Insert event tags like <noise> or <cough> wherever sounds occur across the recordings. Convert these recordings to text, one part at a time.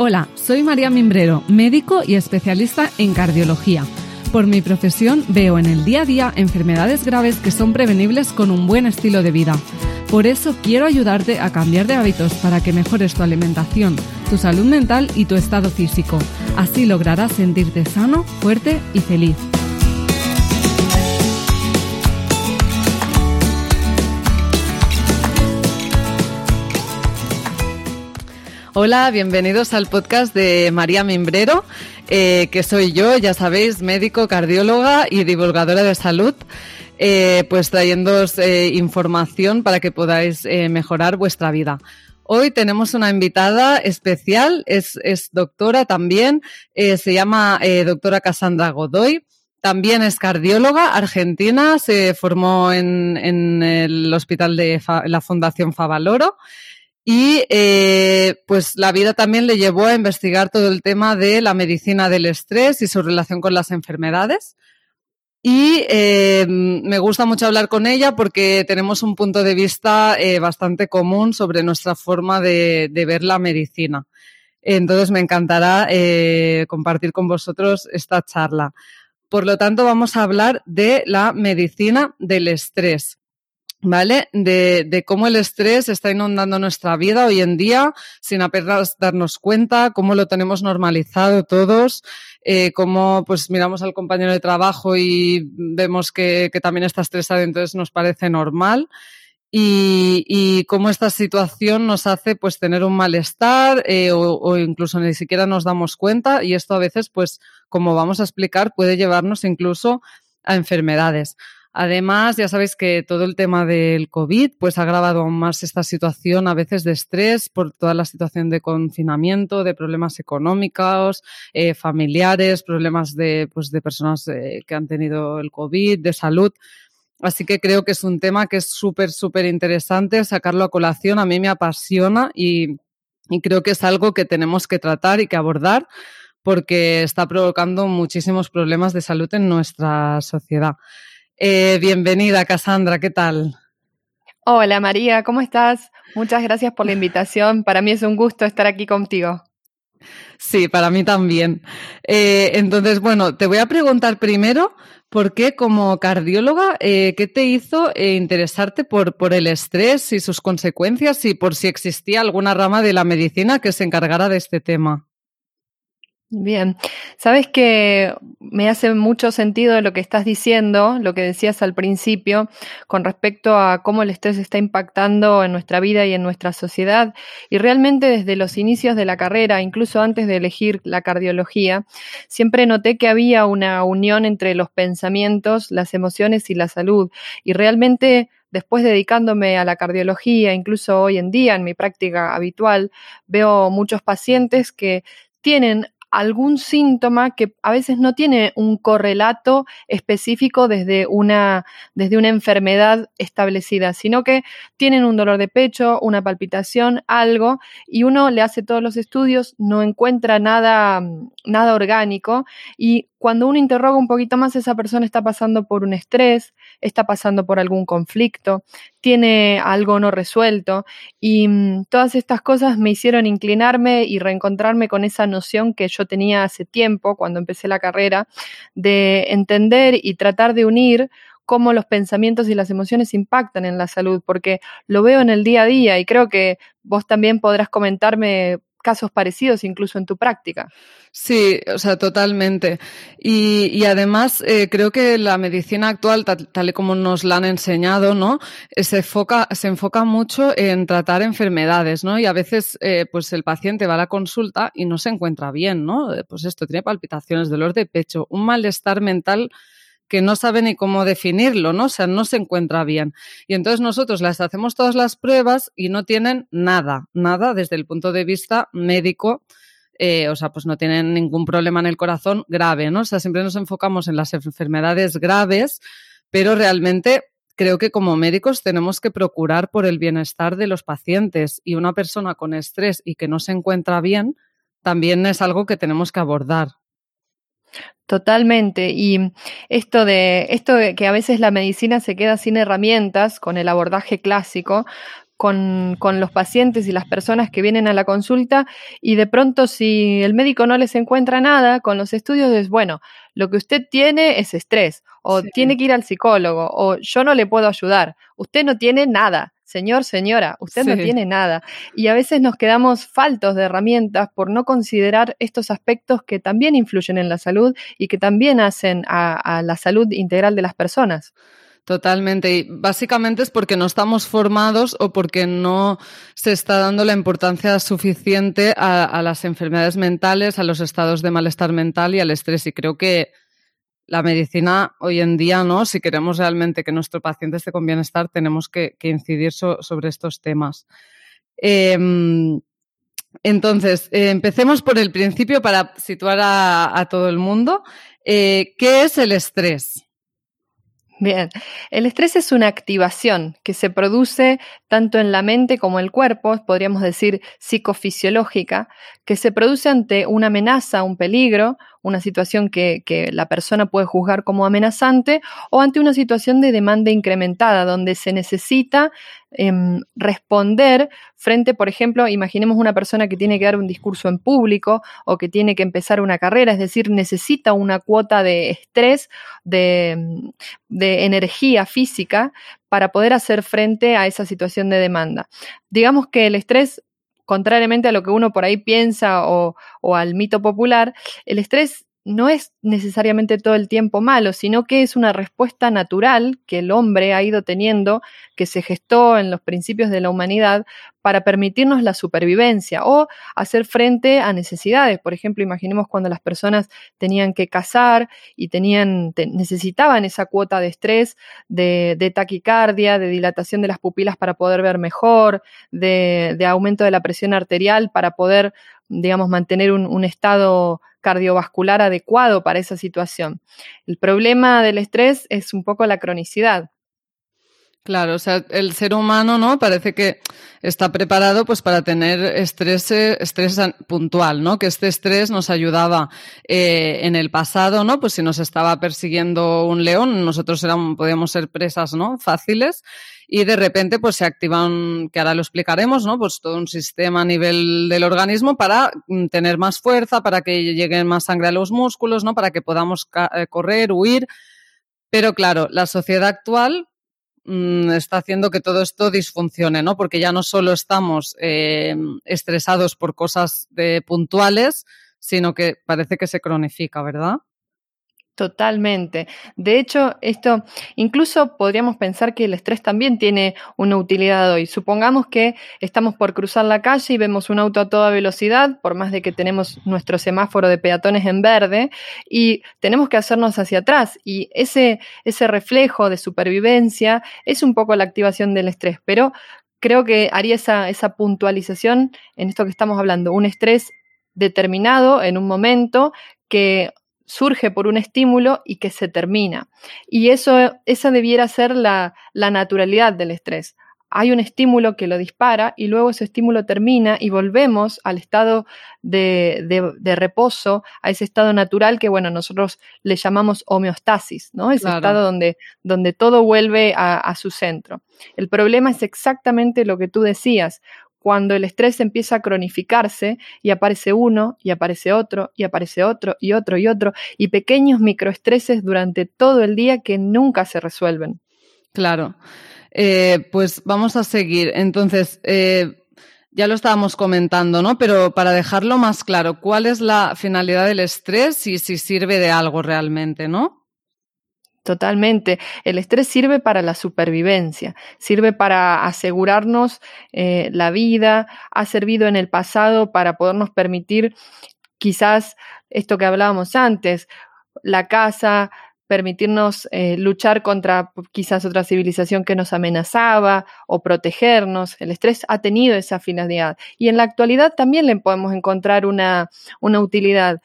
Hola, soy María Mimbrero, médico y especialista en cardiología. Por mi profesión veo en el día a día enfermedades graves que son prevenibles con un buen estilo de vida. Por eso quiero ayudarte a cambiar de hábitos para que mejores tu alimentación, tu salud mental y tu estado físico. Así lograrás sentirte sano, fuerte y feliz. Hola, bienvenidos al podcast de María Mimbrero, eh, que soy yo, ya sabéis, médico, cardióloga y divulgadora de salud. Eh, pues trayéndoos eh, información para que podáis mejorar vuestra vida. Hoy tenemos una invitada especial, es, doctora también, se llama doctora Cassandra Godoy. También es cardióloga argentina, se formó en, en el hospital de la Fundación Favaloro y eh, pues la vida también le llevó a investigar todo el tema de la medicina del estrés y su relación con las enfermedades. Y eh, me gusta mucho hablar con ella porque tenemos un punto de vista eh, bastante común sobre nuestra forma de, de, ver la medicina. Entonces me encantará compartir con vosotros esta charla. Por lo tanto, vamos a hablar de la medicina del estrés. ¿Vale? De, de, cómo el estrés está inundando nuestra vida hoy en día sin apenas darnos cuenta, cómo lo tenemos normalizado todos, eh, cómo pues miramos al compañero de trabajo y vemos que, que también está estresado, entonces nos parece normal. Y, y, cómo esta situación nos hace pues tener un malestar eh, o, o, incluso ni siquiera nos damos cuenta y esto a veces pues como vamos a explicar puede llevarnos incluso a enfermedades. Además, ya sabéis que todo el tema del COVID pues ha agravado aún más esta situación a veces de estrés por toda la situación de confinamiento, de problemas económicos, eh, familiares, problemas de, pues, de personas eh, que han tenido el COVID, de salud. Así que creo que es un tema que es súper, súper interesante sacarlo a colación. A mí me apasiona y, y creo que es algo que tenemos que tratar y que abordar porque está provocando muchísimos problemas de salud en nuestra sociedad. Eh, bienvenida, Cassandra, ¿qué tal? Hola María, ¿cómo estás? Muchas gracias por la invitación. Para mí es un gusto estar aquí contigo. Sí, para mí también. Eh, entonces, bueno, te voy a preguntar primero por qué como cardióloga, eh, ¿qué te hizo eh, interesarte por, por el estrés y sus consecuencias y por si existía alguna rama de la medicina que se encargara de este tema? Bien, sabes que me hace mucho sentido lo que estás diciendo, lo que decías al principio, con respecto a cómo el estrés está impactando en nuestra vida y en nuestra sociedad. Y realmente desde los inicios de la carrera, incluso antes de elegir la cardiología, siempre noté que había una unión entre los pensamientos, las emociones y la salud. Y realmente después dedicándome a la cardiología, incluso hoy en día en mi práctica habitual, veo muchos pacientes que tienen algún síntoma que a veces no tiene un correlato específico desde una, desde una enfermedad establecida, sino que tienen un dolor de pecho, una palpitación, algo, y uno le hace todos los estudios, no encuentra nada, nada orgánico, y cuando uno interroga un poquito más, esa persona está pasando por un estrés, está pasando por algún conflicto, tiene algo no resuelto y mm, todas estas cosas me hicieron inclinarme y reencontrarme con esa noción que yo tenía hace tiempo, cuando empecé la carrera, de entender y tratar de unir cómo los pensamientos y las emociones impactan en la salud, porque lo veo en el día a día y creo que vos también podrás comentarme casos parecidos incluso en tu práctica. Sí, o sea, totalmente. Y, además eh, creo que la medicina actual, tal, y como nos la han enseñado, ¿no? Eh, se enfoca, se enfoca mucho en tratar enfermedades, ¿no? Y a veces, eh, pues el paciente va a la consulta y no se encuentra bien, ¿no? Pues esto, tiene palpitaciones, dolor de pecho, un malestar mental que no sabe ni cómo definirlo, ¿no? O sea, no se encuentra bien. Y entonces nosotros les hacemos todas las pruebas y no tienen nada, nada desde el punto de vista médico. Eh, o sea, pues no tienen ningún problema en el corazón grave, ¿no? O sea, siempre nos enfocamos en las enfermedades graves, pero realmente creo que como médicos tenemos que procurar por el bienestar de los pacientes y una persona con estrés y que no se encuentra bien también es algo que tenemos que abordar. Totalmente. Y esto de, esto de que a veces la medicina se queda sin herramientas con el abordaje clásico, con, con, los pacientes y las personas que vienen a la consulta y de pronto si el médico no les encuentra nada con los estudios es, bueno, lo que usted tiene es estrés o tiene que ir al psicólogo o yo no le puedo ayudar, usted no tiene nada. Señor, señora, usted no tiene nada. Y a veces nos quedamos faltos de herramientas por no considerar estos aspectos que también influyen en la salud y que también hacen a la salud integral de las personas. Totalmente. Y básicamente es porque no estamos formados o porque no se está dando la importancia suficiente a, las enfermedades mentales, a los estados de malestar mental y al estrés. Y creo que la medicina hoy en día, ¿no? Si queremos realmente que nuestro paciente esté con bienestar, tenemos que, incidir sobre estos temas. Em, entonces, eh, empecemos por el principio para situar a, todo el mundo. Eh, ¿Qué es el estrés? Bien, el estrés es una activación que se produce tanto en la mente como en el cuerpo, podríamos decir psicofisiológica, que se produce ante una amenaza, un peligro, una situación que, la persona puede juzgar como amenazante, o ante una situación de demanda incrementada, donde se necesita em, responder frente, por ejemplo, imaginemos una persona que tiene que dar un discurso en público o que tiene que empezar una carrera, es decir, necesita una cuota de estrés, de, de energía física para poder hacer frente a esa situación de demanda. Digamos que el estrés contrariamente a lo que uno por ahí piensa o, o, al mito popular, el estrés no es necesariamente todo el tiempo malo, sino que es una respuesta natural que el hombre ha ido teniendo, que se gestó en los principios de la humanidad para permitirnos la supervivencia o hacer frente a necesidades. Por ejemplo, imaginemos cuando las personas tenían que cazar y tenían, necesitaban esa cuota de estrés, de, taquicardia, de dilatación de las pupilas para poder ver mejor, de, aumento de la presión arterial para poder, digamos, mantener un estado cardiovascular adecuado para esa situación. El problema del estrés es un poco la cronicidad. Claro, o sea, el ser humano, ¿no? Parece que está preparado pues para tener estrés, estrés puntual, ¿no? Que este estrés nos ayudaba eh, en el pasado, ¿no? Pues si nos estaba persiguiendo un león, nosotros éramos, podíamos ser presas, ¿no? Fáciles. Y de repente, pues se activa un, que ahora lo explicaremos, ¿no? Pues todo un sistema a nivel del organismo para mm, tener más fuerza, para que llegue más sangre a los músculos, ¿no? Para que podamos eh, correr, huir. Pero claro, la sociedad actual Mm, está haciendo que todo esto disfuncione, ¿no? Porque ya no solo estamos eh, estresados por cosas de puntuales, sino que parece que se cronifica, ¿verdad? Totalmente. De hecho, esto incluso podríamos pensar que el estrés también tiene una utilidad hoy. Supongamos que estamos por cruzar la calle y vemos un auto a toda velocidad, por más de que tenemos nuestro semáforo de peatones en verde, y tenemos que hacernos hacia atrás. Y ese, ese reflejo de supervivencia es un poco la activación del estrés, pero creo que haría esa, esa puntualización en esto que estamos hablando, un estrés determinado en un momento que surge por un estímulo y que se termina. Y eso, esa debiera ser la, naturalidad del estrés. Hay un estímulo que lo dispara y luego ese estímulo termina y volvemos al estado de, reposo, a ese estado natural que, bueno, nosotros le llamamos homeostasis, ¿no? Ese estado donde, donde todo vuelve a, a su centro. El problema es exactamente lo que tú decías cuando el estrés empieza a cronificarse y aparece uno y aparece otro y aparece otro y otro y otro y pequeños microestreses durante todo el día que nunca se resuelven. Claro. Eh, pues vamos a seguir. Entonces, eh, ya lo estábamos comentando, ¿no? Pero para dejarlo más claro, ¿cuál es la finalidad del estrés y si sirve de algo realmente, ¿no? Totalmente. El estrés sirve para la supervivencia, sirve para asegurarnos eh, la vida, ha servido en el pasado para podernos permitir quizás esto que hablábamos antes, la casa, permitirnos eh, luchar contra quizás otra civilización que nos amenazaba o protegernos. El estrés ha tenido esa finalidad y en la actualidad también le podemos encontrar una, una utilidad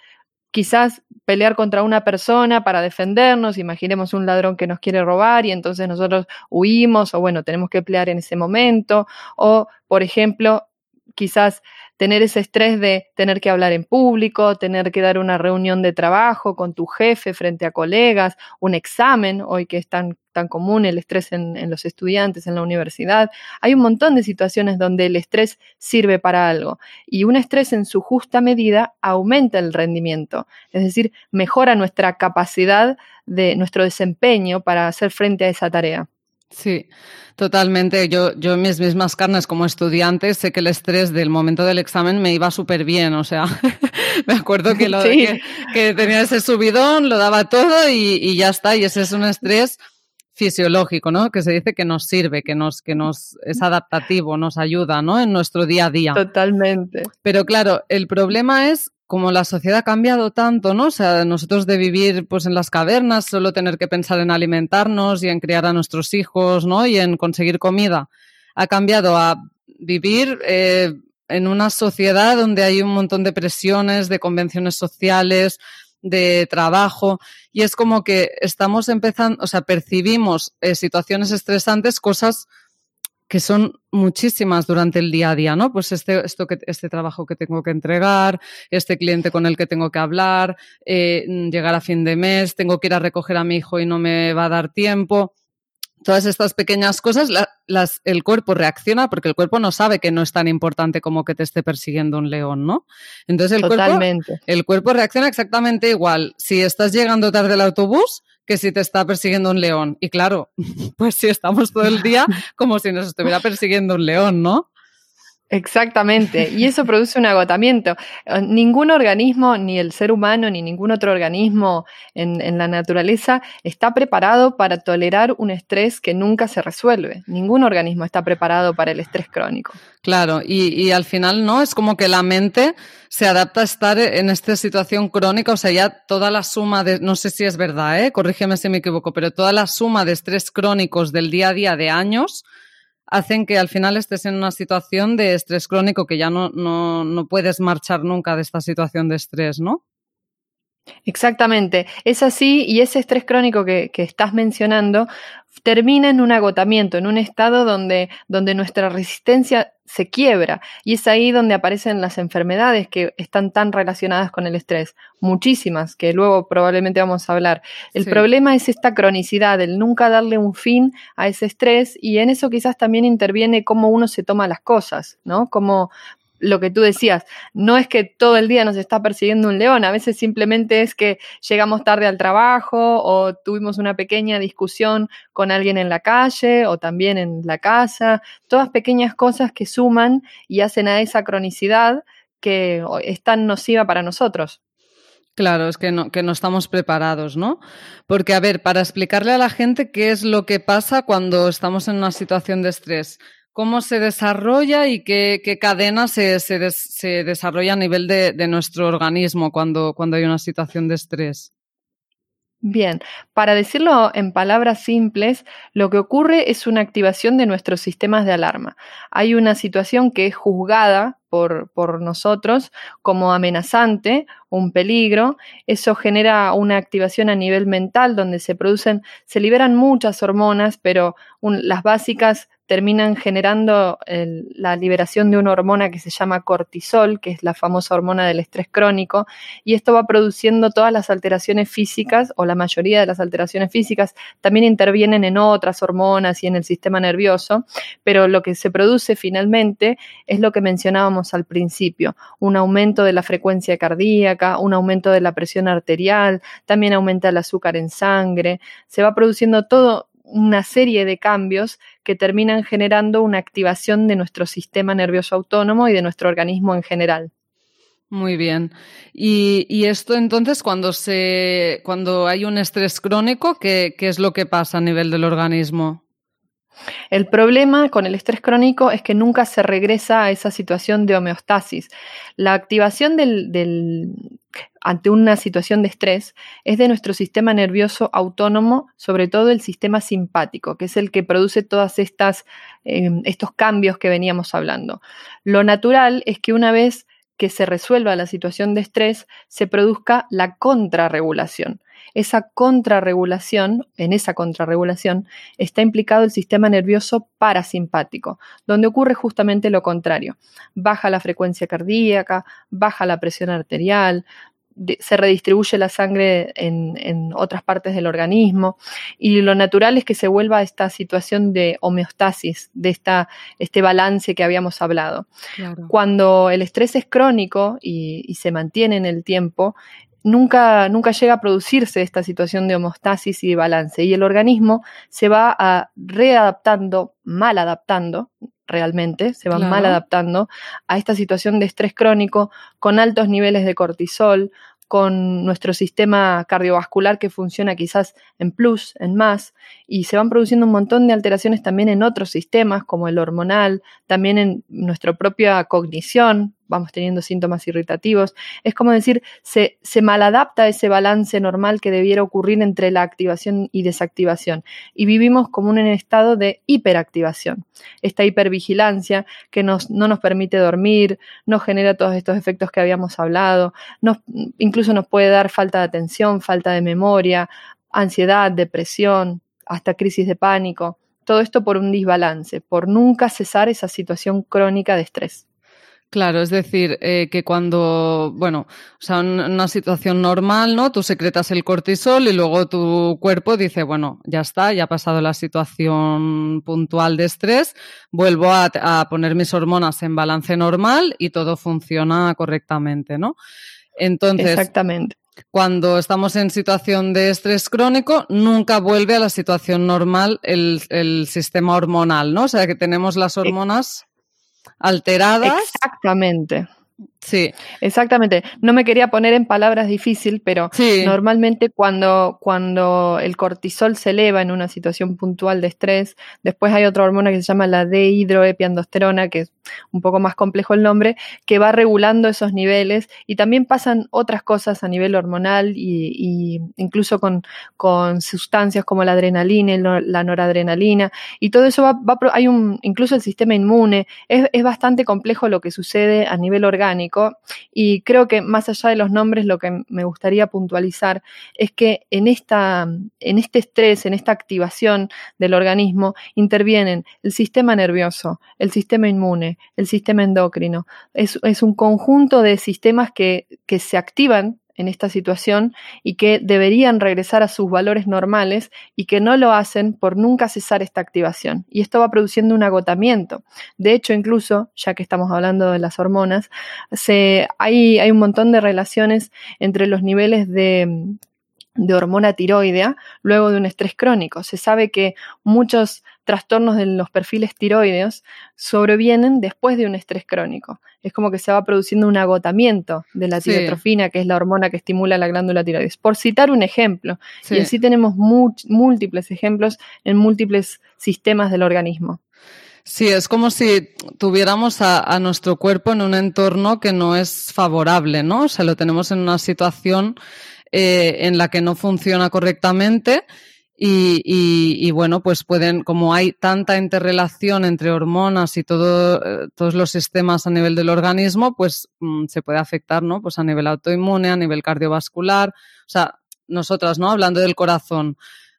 quizás pelear contra una persona para defendernos, imaginemos un ladrón que nos quiere robar y entonces nosotros huimos o bueno, tenemos que pelear en ese momento, o por ejemplo, quizás tener ese estrés de tener que hablar en público, tener que dar una reunión de trabajo con tu jefe frente a colegas, un examen, hoy que es tan, tan común el estrés en, en los estudiantes en la universidad. Hay un montón de situaciones donde el estrés sirve para algo y un estrés en su justa medida aumenta el rendimiento, es decir, mejora nuestra capacidad de nuestro desempeño para hacer frente a esa tarea. Sí, totalmente. Yo, yo en mis mismas carnes como estudiante sé que el estrés del momento del examen me iba súper bien. O sea, <laughs> me acuerdo que, lo, <laughs> que, tenía ese subidón, lo daba todo y, y, ya está. Y ese es un estrés fisiológico, ¿no? Que se dice que nos sirve, que nos, que nos es adaptativo, nos ayuda, ¿no? En nuestro día a día. Totalmente. Pero claro, el problema es como la sociedad ha cambiado tanto, ¿no? O sea, nosotros de vivir pues en las cavernas, solo tener que pensar en alimentarnos y en criar a nuestros hijos, ¿no? Y en conseguir comida, ha cambiado a vivir eh, en una sociedad donde hay un montón de presiones, de convenciones sociales, de trabajo, y es como que estamos empezando, o sea, percibimos eh, situaciones estresantes, cosas que son muchísimas durante el día a día, ¿no? Pues este, esto que, este trabajo que tengo que entregar, este cliente con el que tengo que hablar, eh, llegar a fin de mes, tengo que ir a recoger a mi hijo y no me va a dar tiempo. Todas estas pequeñas cosas, las, el cuerpo reacciona porque el cuerpo no sabe que no es tan importante como que te esté persiguiendo un león, ¿no? Entonces el, Totalmente. Cuerpo, el cuerpo reacciona exactamente igual. Si estás llegando tarde al autobús, que si te está persiguiendo un león. Y claro, <laughs> pues si estamos todo el día <laughs> como si nos estuviera persiguiendo un león, ¿no? Exactamente, y eso <laughs> produce un agotamiento. Eh, ningún organismo, ni el ser humano, ni ningún otro organismo en, la naturaleza está preparado para tolerar un estrés que nunca se resuelve. Ningún organismo está preparado para el estrés crónico. Claro, y, y al final, ¿no? Es como que la mente se adapta a estar en esta situación crónica, o sea, ya toda la suma de, no sé si es verdad, ¿eh? corrígeme si me equivoco, pero toda la suma de estrés crónicos del día a día de años hacen que al final estés en una situación de estrés crónico que ya no, no, no puedes marchar nunca de esta situación de estrés, ¿no? Exactamente, es así y ese estrés crónico que, que, estás mencionando termina en un agotamiento, en un estado donde, donde nuestra resistencia se quiebra y es ahí donde aparecen las enfermedades que están tan relacionadas con el estrés, muchísimas, que luego probablemente vamos a hablar. El problema es esta cronicidad, el nunca darle un fin a ese estrés y en eso quizás también interviene cómo uno se toma las cosas, ¿no? Como lo que tú decías, no es que todo el día nos está persiguiendo un león, a veces simplemente es que llegamos tarde al trabajo o tuvimos una pequeña discusión con alguien en la calle o también en la casa, todas pequeñas cosas que suman y hacen a esa cronicidad que es tan nociva para nosotros. Claro, es que no, que no estamos preparados, ¿no? Porque, a ver, para explicarle a la gente qué es lo que pasa cuando estamos en una situación de estrés, cómo se desarrolla y qué, qué cadena se, se, se, desarrolla a nivel de, de nuestro organismo cuando, cuando hay una situación de estrés. Bien, para decirlo en palabras simples, lo que ocurre es una activación de nuestros sistemas de alarma. Hay una situación que es juzgada por, por, nosotros como amenazante, un peligro. Eso genera una activación a nivel mental donde se producen, se liberan muchas hormonas, pero las básicas terminan generando la liberación de una hormona que se llama cortisol, que es la famosa hormona del estrés crónico, y esto va produciendo todas las alteraciones físicas, o la mayoría de las alteraciones físicas, también intervienen en otras hormonas y en el sistema nervioso, pero lo que se produce finalmente es lo que mencionábamos al principio, un aumento de la frecuencia cardíaca, un aumento de la presión arterial, también aumenta el azúcar en sangre, se va produciendo todo una serie de cambios que terminan generando una activación de nuestro sistema nervioso autónomo y de nuestro organismo en general. Muy bien. Y, esto entonces, cuando se, cuando hay un estrés crónico, ¿qué, ¿qué, es lo que pasa a nivel del organismo? El problema con el estrés crónico es que nunca se regresa a esa situación de homeostasis. La activación ante una situación de estrés es de nuestro sistema nervioso autónomo, sobre todo el sistema simpático, que es el que produce todos eh, estos cambios que veníamos hablando. Lo natural es que una vez que se resuelva la situación de estrés, se produzca la contrarregulación. Esa contrarregulación, en esa contrarregulación, está implicado el sistema nervioso parasimpático, donde ocurre justamente lo contrario. Baja la frecuencia cardíaca, baja la presión arterial, se redistribuye la sangre en, otras partes del organismo y lo natural es que se vuelva a esta situación de homeostasis, de esta, este balance que habíamos hablado. Cuando el estrés es crónico y, y, se mantiene en el tiempo, nunca, nunca llega a producirse esta situación de homeostasis y de balance. Y el organismo se va a readaptando, mal adaptando, realmente, se va mal adaptando a esta situación de estrés crónico con altos niveles de cortisol, con nuestro sistema cardiovascular que funciona quizás en plus, en más, y se van produciendo un montón de alteraciones también en otros sistemas, como el hormonal, también en nuestra propia cognición, vamos teniendo síntomas irritativos. Es como decir, se, se maladapta ese balance normal que debiera ocurrir entre la activación y desactivación. Y vivimos como en un estado de hiperactivación. Esta hipervigilancia que nos, no nos permite dormir, nos genera todos estos efectos que habíamos hablado, incluso nos puede dar falta de atención, falta de memoria, ansiedad, depresión, hasta crisis de pánico. Todo esto por un desbalance, por nunca cesar esa situación crónica de estrés. Claro, es decir, eh, que cuando, bueno, o sea, en una situación normal, ¿no? Tú secretas el cortisol y luego tu cuerpo dice, bueno, ya está, ya ha pasado la situación puntual de estrés, vuelvo a, poner mis hormonas en balance normal y todo funciona correctamente, ¿no? Entonces, Exactamente. cuando estamos en situación de estrés crónico, nunca vuelve a la situación normal el, el sistema hormonal, ¿no? O sea, que tenemos las hormonas alteradas. Exactamente. Sí. Exactamente. No me quería poner en palabras difícil, pero normalmente cuando, cuando el cortisol se eleva en una situación puntual de estrés, después hay otra hormona que se llama la dehidroepiandosterona, que es un poco más complejo el nombre, que va regulando esos niveles y también pasan otras cosas a nivel hormonal y, incluso con, con, sustancias como la adrenalina y la noradrenalina y todo eso va, va, hay un, incluso el sistema inmune, es, es bastante complejo lo que sucede a nivel orgánico y creo que más allá de los nombres, lo que me gustaría puntualizar es que en, esta, en este estrés, en esta activación del organismo, intervienen el sistema nervioso, el sistema inmune, el sistema endocrino. Es, es un conjunto de sistemas que, que se activan en esta situación y que deberían regresar a sus valores normales y que no lo hacen por nunca cesar esta activación. Y esto va produciendo un agotamiento. De hecho, incluso, ya que estamos hablando de las hormonas, hay, hay un montón de relaciones entre los niveles de de hormona tiroidea luego de un estrés crónico. Se sabe que muchos trastornos de los perfiles tiroideos sobrevienen después de un estrés crónico. Es como que se va produciendo un agotamiento de la tirotrofina, que es la hormona que estimula la glándula tiroides. Por citar un ejemplo, y así tenemos múltiples ejemplos en múltiples sistemas del organismo. Sí, es como si tuviéramos a, a, nuestro cuerpo en un entorno que no es favorable, ¿no? O sea, lo tenemos en una situación eh, en la que no funciona correctamente. Y, bueno, pues pueden, como hay tanta interrelación entre hormonas y todo, eh, todos los sistemas a nivel del organismo, pues mm, se puede afectar, ¿no? Pues a nivel autoinmune, a nivel cardiovascular. O sea, nosotras, ¿no? Hablando del corazón,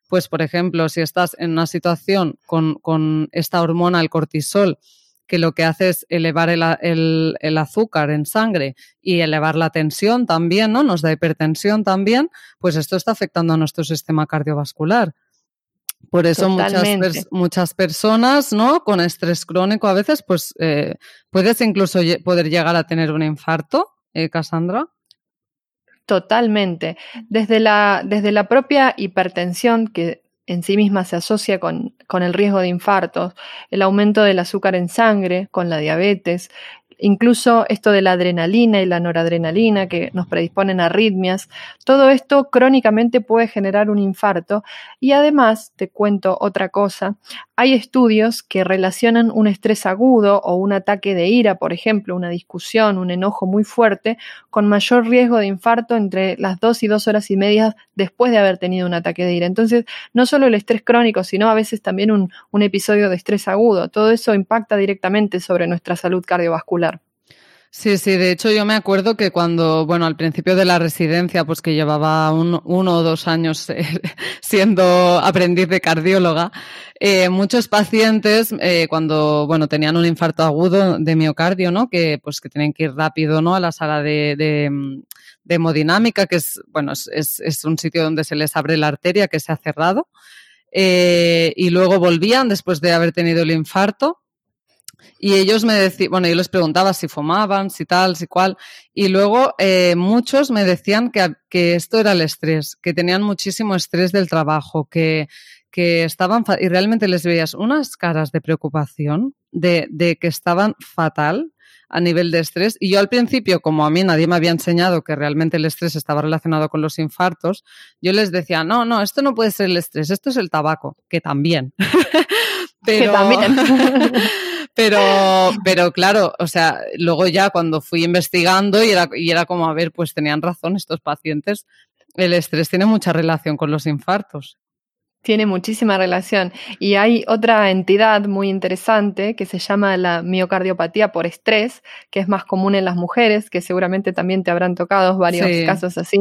pues por ejemplo, si estás en una situación con, con esta hormona, el cortisol, que lo que hace es elevar el, azúcar en sangre y elevar la tensión también, ¿no? Nos da hipertensión también, pues esto está afectando a nuestro sistema cardiovascular. Por eso muchas, muchas personas, ¿no? Con estrés crónico a veces, pues eh, puedes incluso poder llegar a tener un infarto, ¿eh, Cassandra. Totalmente. Desde la, desde la propia hipertensión, que en sí misma se asocia con, con, el riesgo de infartos, el aumento del azúcar en sangre, con la diabetes, incluso esto de la adrenalina y la noradrenalina que nos predisponen a arritmias, todo esto crónicamente puede generar un infarto y además, te cuento otra cosa, hay estudios que relacionan un estrés agudo o un ataque de ira, por ejemplo, una discusión, un enojo muy fuerte, con mayor riesgo de infarto entre las dos y dos horas y media después de haber tenido un ataque de ira. Entonces, no solo el estrés crónico, sino a veces también un, un episodio de estrés agudo. Todo eso impacta directamente sobre nuestra salud cardiovascular. Sí, sí, de hecho yo me acuerdo que cuando, bueno, al principio de la residencia, pues que llevaba uno o dos años <laughs> eh, siendo aprendiz de cardióloga, eh, muchos pacientes eh, cuando, bueno, tenían un infarto agudo de miocardio, ¿no? Que pues que tenían que ir rápido, ¿no? A la sala de, de, hemodinámica, que es, bueno, es, es, un sitio donde se les abre la arteria que se ha cerrado. y luego volvían después de haber tenido el infarto y ellos me decían, bueno, yo les preguntaba si fumaban, si tal, si cual. Y luego eh, muchos me decían que, que, esto era el estrés, que tenían muchísimo estrés del trabajo, que, que estaban, y realmente les veías unas caras de preocupación, de, de que estaban fatal a nivel de estrés. Y yo al principio, como a mí nadie me había enseñado que realmente el estrés estaba relacionado con los infartos, yo les decía, no, no, esto no puede ser el estrés, esto es el tabaco, que también. Pero... <laughs> Que también. Pero, pero claro, o sea, luego ya cuando fui investigando y era, y era como, a ver, pues tenían razón estos pacientes, el estrés tiene mucha relación con los infartos. Tiene muchísima relación. Y hay otra entidad muy interesante que se llama la miocardiopatía por estrés, que es más común en las mujeres, que seguramente también te habrán tocado varios casos así,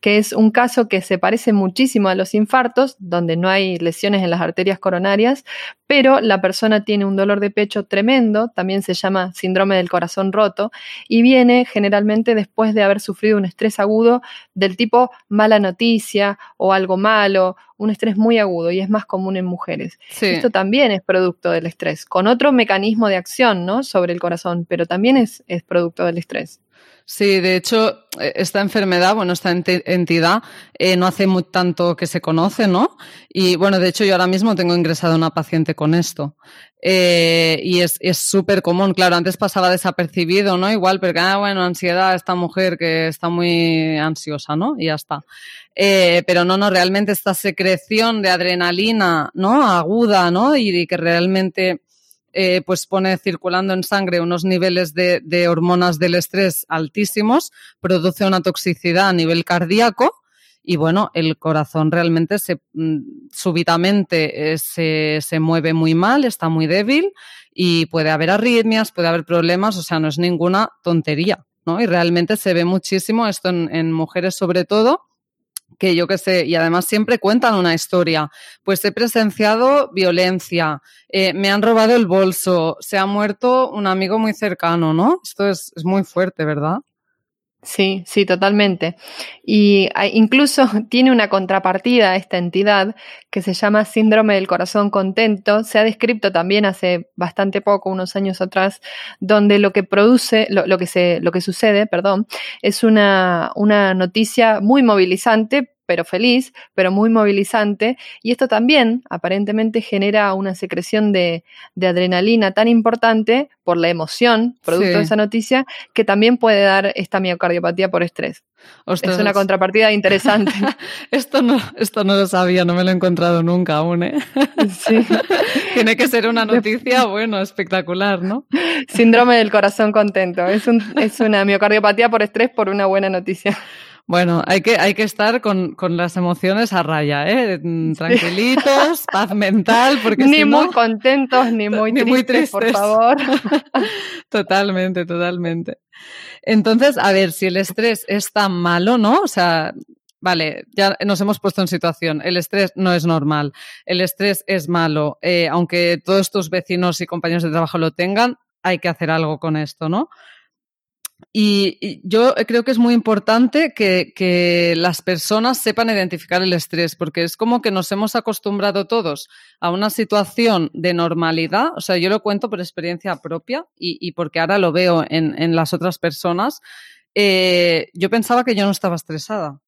que es un caso que se parece muchísimo a los infartos, donde no hay lesiones en las arterias coronarias, pero la persona tiene un dolor de pecho tremendo, también se llama síndrome del corazón roto, y viene generalmente después de haber sufrido un estrés agudo del tipo mala noticia o algo malo un estrés muy agudo y es más común en mujeres. Esto también es producto del estrés, con otro mecanismo de acción ¿no? sobre el corazón, pero también es, es producto del estrés. Sí, de hecho, eh, esta enfermedad, bueno, esta entidad eh, no hace muy tanto que se conoce, ¿no? Y bueno, de hecho, yo ahora mismo tengo ingresada una paciente con esto. Eh, y es súper común, claro, antes pasaba desapercibido, ¿no? Igual, porque, ah, bueno, ansiedad, esta mujer que está muy ansiosa, ¿no? Y ya está. pero no, no, realmente esta secreción de adrenalina, ¿no? Aguda, ¿no? y que realmente eh, pues pone circulando en sangre unos niveles de, hormonas del estrés altísimos, produce una toxicidad a nivel cardíaco y bueno, el corazón realmente se, mm, súbitamente eh, se, se, mueve muy mal, está muy débil y puede haber arritmias, puede haber problemas, o sea, no es ninguna tontería, ¿no? Y realmente se ve muchísimo esto en mujeres sobre todo que yo qué sé, y además siempre cuentan una historia. Pues he presenciado violencia, eh, me han robado el bolso, se ha muerto un amigo muy cercano, ¿no? Esto es, es muy fuerte, ¿verdad? Sí, sí, totalmente. Y incluso <laughs> tiene una contrapartida esta entidad que se llama síndrome del corazón contento. Se ha descrito también hace bastante poco, unos años atrás, donde lo que produce, lo, que, se, lo que sucede, perdón, es una, una noticia muy movilizante, pero feliz, pero muy movilizante. Y esto también aparentemente genera una secreción de, adrenalina tan importante por la emoción, producto de esa noticia, que también puede dar esta miocardiopatía por estrés. Es una contrapartida interesante. <laughs> esto, no, esto no lo sabía, no me lo he encontrado nunca aún. ¿eh? <laughs> Tiene que ser una noticia, bueno, espectacular, ¿no? Síndrome del corazón contento. Es, un, es una miocardiopatía por estrés por una buena noticia. Bueno, hay que, hay que estar con, con las emociones a raya, ¿eh? Mm, tranquilitos, <laughs> paz mental, porque ni muy contentos ni <laughs> muy ni muy tristes, por favor. <laughs> totalmente, totalmente. Entonces, a ver, si el estrés es tan malo, ¿no? O sea, vale, ya nos hemos puesto en situación. El estrés no es normal. El estrés es malo. Eh, aunque todos tus vecinos y compañeros de trabajo lo tengan, hay que hacer algo con esto, ¿no? Y, yo creo que es muy importante que, las personas sepan identificar el estrés, porque es como que nos hemos acostumbrado todos a una situación de normalidad. O sea, yo lo cuento por experiencia propia y, porque ahora lo veo en, en las otras personas. Eh, yo pensaba que yo no estaba estresada.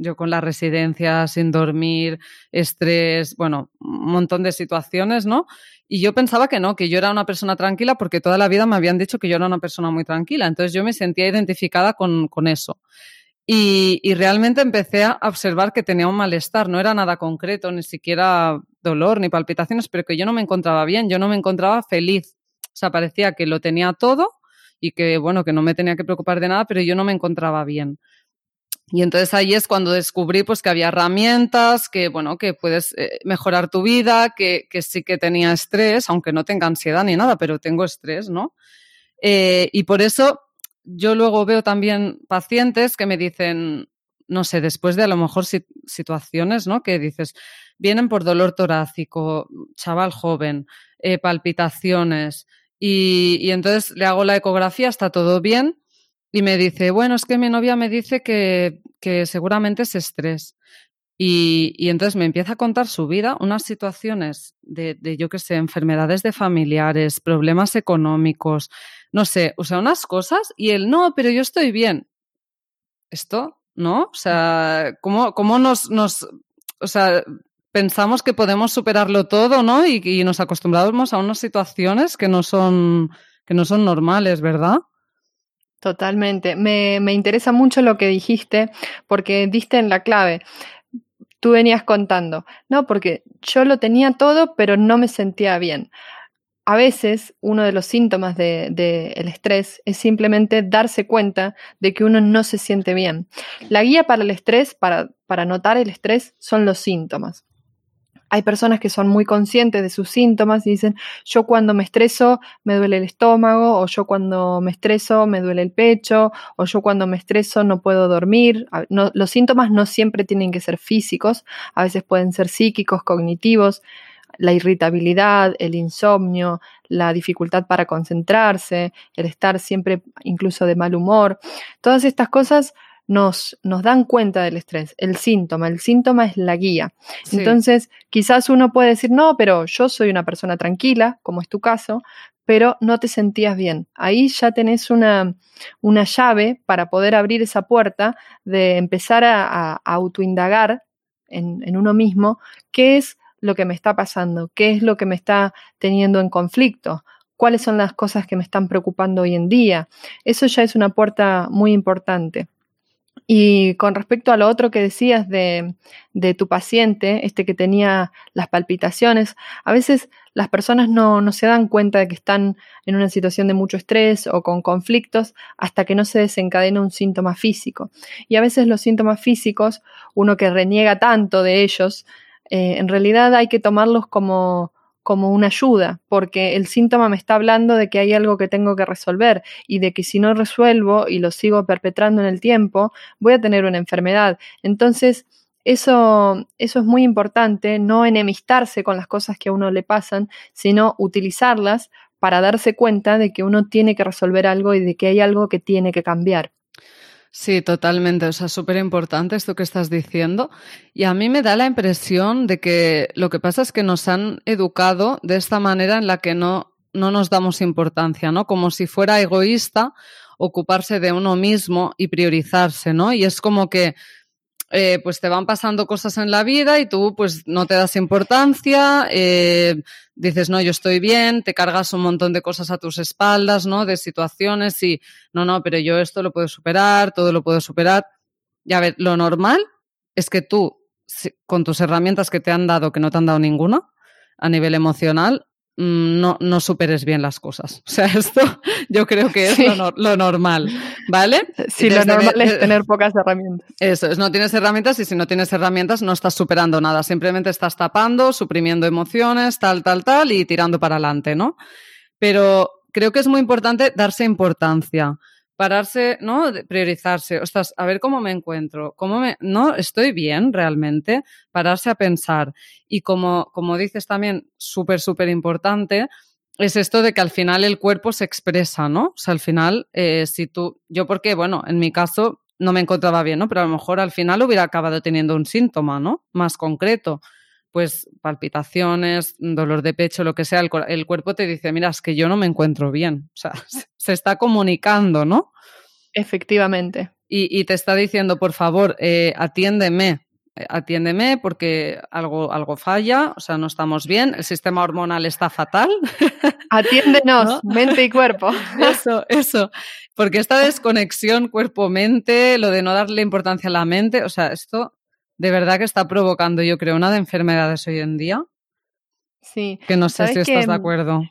Yo con la residencia, sin dormir, estrés, bueno, un montón de situaciones, ¿no? Y yo pensaba que no, que yo era una persona tranquila porque toda la vida me habían dicho que yo era una persona muy tranquila. Entonces yo me sentía identificada con, con eso. Y, y, realmente empecé a observar que tenía un malestar, no era nada concreto, ni siquiera dolor ni palpitaciones, pero que yo no me encontraba bien, yo no me encontraba feliz. O sea, parecía que lo tenía todo y que, bueno, que no me tenía que preocupar de nada, pero yo no me encontraba bien. Y entonces ahí es cuando descubrí pues que había herramientas, que bueno, que puedes eh, mejorar tu vida, que, que, sí que tenía estrés, aunque no tenga ansiedad ni nada, pero tengo estrés, ¿no? Eh, y por eso yo luego veo también pacientes que me dicen, no sé, después de a lo mejor situaciones, ¿no? Que dices, vienen por dolor torácico, chaval joven, eh, palpitaciones, y, y, entonces le hago la ecografía, está todo bien, y me dice, bueno, es que mi novia me dice que, que seguramente es estrés. Y, y, entonces me empieza a contar su vida, unas situaciones de, de yo qué sé, enfermedades de familiares, problemas económicos, no sé, o sea, unas cosas, y él, no, pero yo estoy bien. ¿Esto? ¿No? O sea, ¿cómo, cómo nos, nos, o sea, pensamos que podemos superarlo todo, ¿no? Y, y nos acostumbramos a unas situaciones que no son, que no son normales, ¿verdad? Totalmente. Me, me interesa mucho lo que dijiste porque diste en la clave. Tú venías contando, no, porque yo lo tenía todo, pero no me sentía bien. A veces uno de los síntomas del de, el estrés es simplemente darse cuenta de que uno no se siente bien. La guía para el estrés, para, para notar el estrés, son los síntomas. Hay personas que son muy conscientes de sus síntomas y dicen, yo cuando me estreso me duele el estómago, o yo cuando me estreso me duele el pecho, o yo cuando me estreso no puedo dormir. los síntomas no siempre tienen que ser físicos, a veces pueden ser psíquicos, cognitivos, la irritabilidad, el insomnio, la dificultad para concentrarse, el estar siempre incluso de mal humor. Todas estas cosas nos, nos dan cuenta del estrés, el síntoma, el síntoma es la guía. Entonces, quizás uno puede decir, no, pero yo soy una persona tranquila, como es tu caso, pero no te sentías bien. Ahí ya tenés una, una llave para poder abrir esa puerta de empezar a, a autoindagar en, en uno mismo qué es lo que me está pasando, qué es lo que me está teniendo en conflicto, cuáles son las cosas que me están preocupando hoy en día. Eso ya es una puerta muy importante. Y con respecto a lo otro que decías de, de, tu paciente, este que tenía las palpitaciones, a veces las personas no, no, se dan cuenta de que están en una situación de mucho estrés o con conflictos hasta que no se desencadena un síntoma físico. Y a veces los síntomas físicos, uno que reniega tanto de ellos, eh, en realidad hay que tomarlos como, como una ayuda, porque el síntoma me está hablando de que hay algo que tengo que resolver y de que si no resuelvo y lo sigo perpetrando en el tiempo, voy a tener una enfermedad. Entonces, eso, eso es muy importante, no enemistarse con las cosas que a uno le pasan, sino utilizarlas para darse cuenta de que uno tiene que resolver algo y de que hay algo que tiene que cambiar. Sí, totalmente. O sea, súper importante esto que estás diciendo. Y a mí me da la impresión de que lo que pasa es que nos han educado de esta manera en la que no, no nos damos importancia, ¿no? Como si fuera egoísta ocuparse de uno mismo y priorizarse, ¿no? Y es como que eh, pues te van pasando cosas en la vida y tú pues no te das importancia, eh, dices, no, yo estoy bien, te cargas un montón de cosas a tus espaldas, ¿no? De situaciones y, no, no, pero yo esto lo puedo superar, todo lo puedo superar. Y a ver, lo normal es que tú, con tus herramientas que te han dado, que no te han dado ninguna, a nivel emocional, no, no superes bien las cosas. <laughs> O sea, esto yo creo que es lo, normal, ¿vale? Sí, lo normal es tener pocas herramientas. Eso es, no tienes herramientas y si no tienes herramientas no estás superando nada, simplemente estás tapando, suprimiendo emociones, tal, tal, tal y tirando para adelante, ¿no? Pero creo que es muy importante darse importancia pararse, ¿no? Priorizarse, ostras, a ver cómo me encuentro, cómo me, no, estoy bien realmente, pararse a pensar. Y como, como dices también, súper, súper importante, es esto de que al final el cuerpo se expresa, ¿no? O sea, al final, eh, si tú, yo porque, bueno, en mi caso no me encontraba bien, ¿no? Pero a lo mejor al final hubiera acabado teniendo un síntoma, ¿no? Más concreto pues palpitaciones, dolor de pecho, lo que sea, el, cuerpo te dice, mira, es que yo no me encuentro bien. O sea, <laughs> se está comunicando, ¿no? Efectivamente. Y, te está diciendo, por favor, eh, atiéndeme, eh, atiéndeme porque algo, algo falla, o sea, no estamos bien, el sistema hormonal está fatal. <laughs> Atiéndenos, mente y cuerpo. <laughs> Eso, eso. Porque esta desconexión cuerpo-mente, lo de no darle importancia a la mente, o sea, esto de verdad que está provocando, yo creo, una de enfermedades hoy en día. Sí. Que no sé si estás de acuerdo.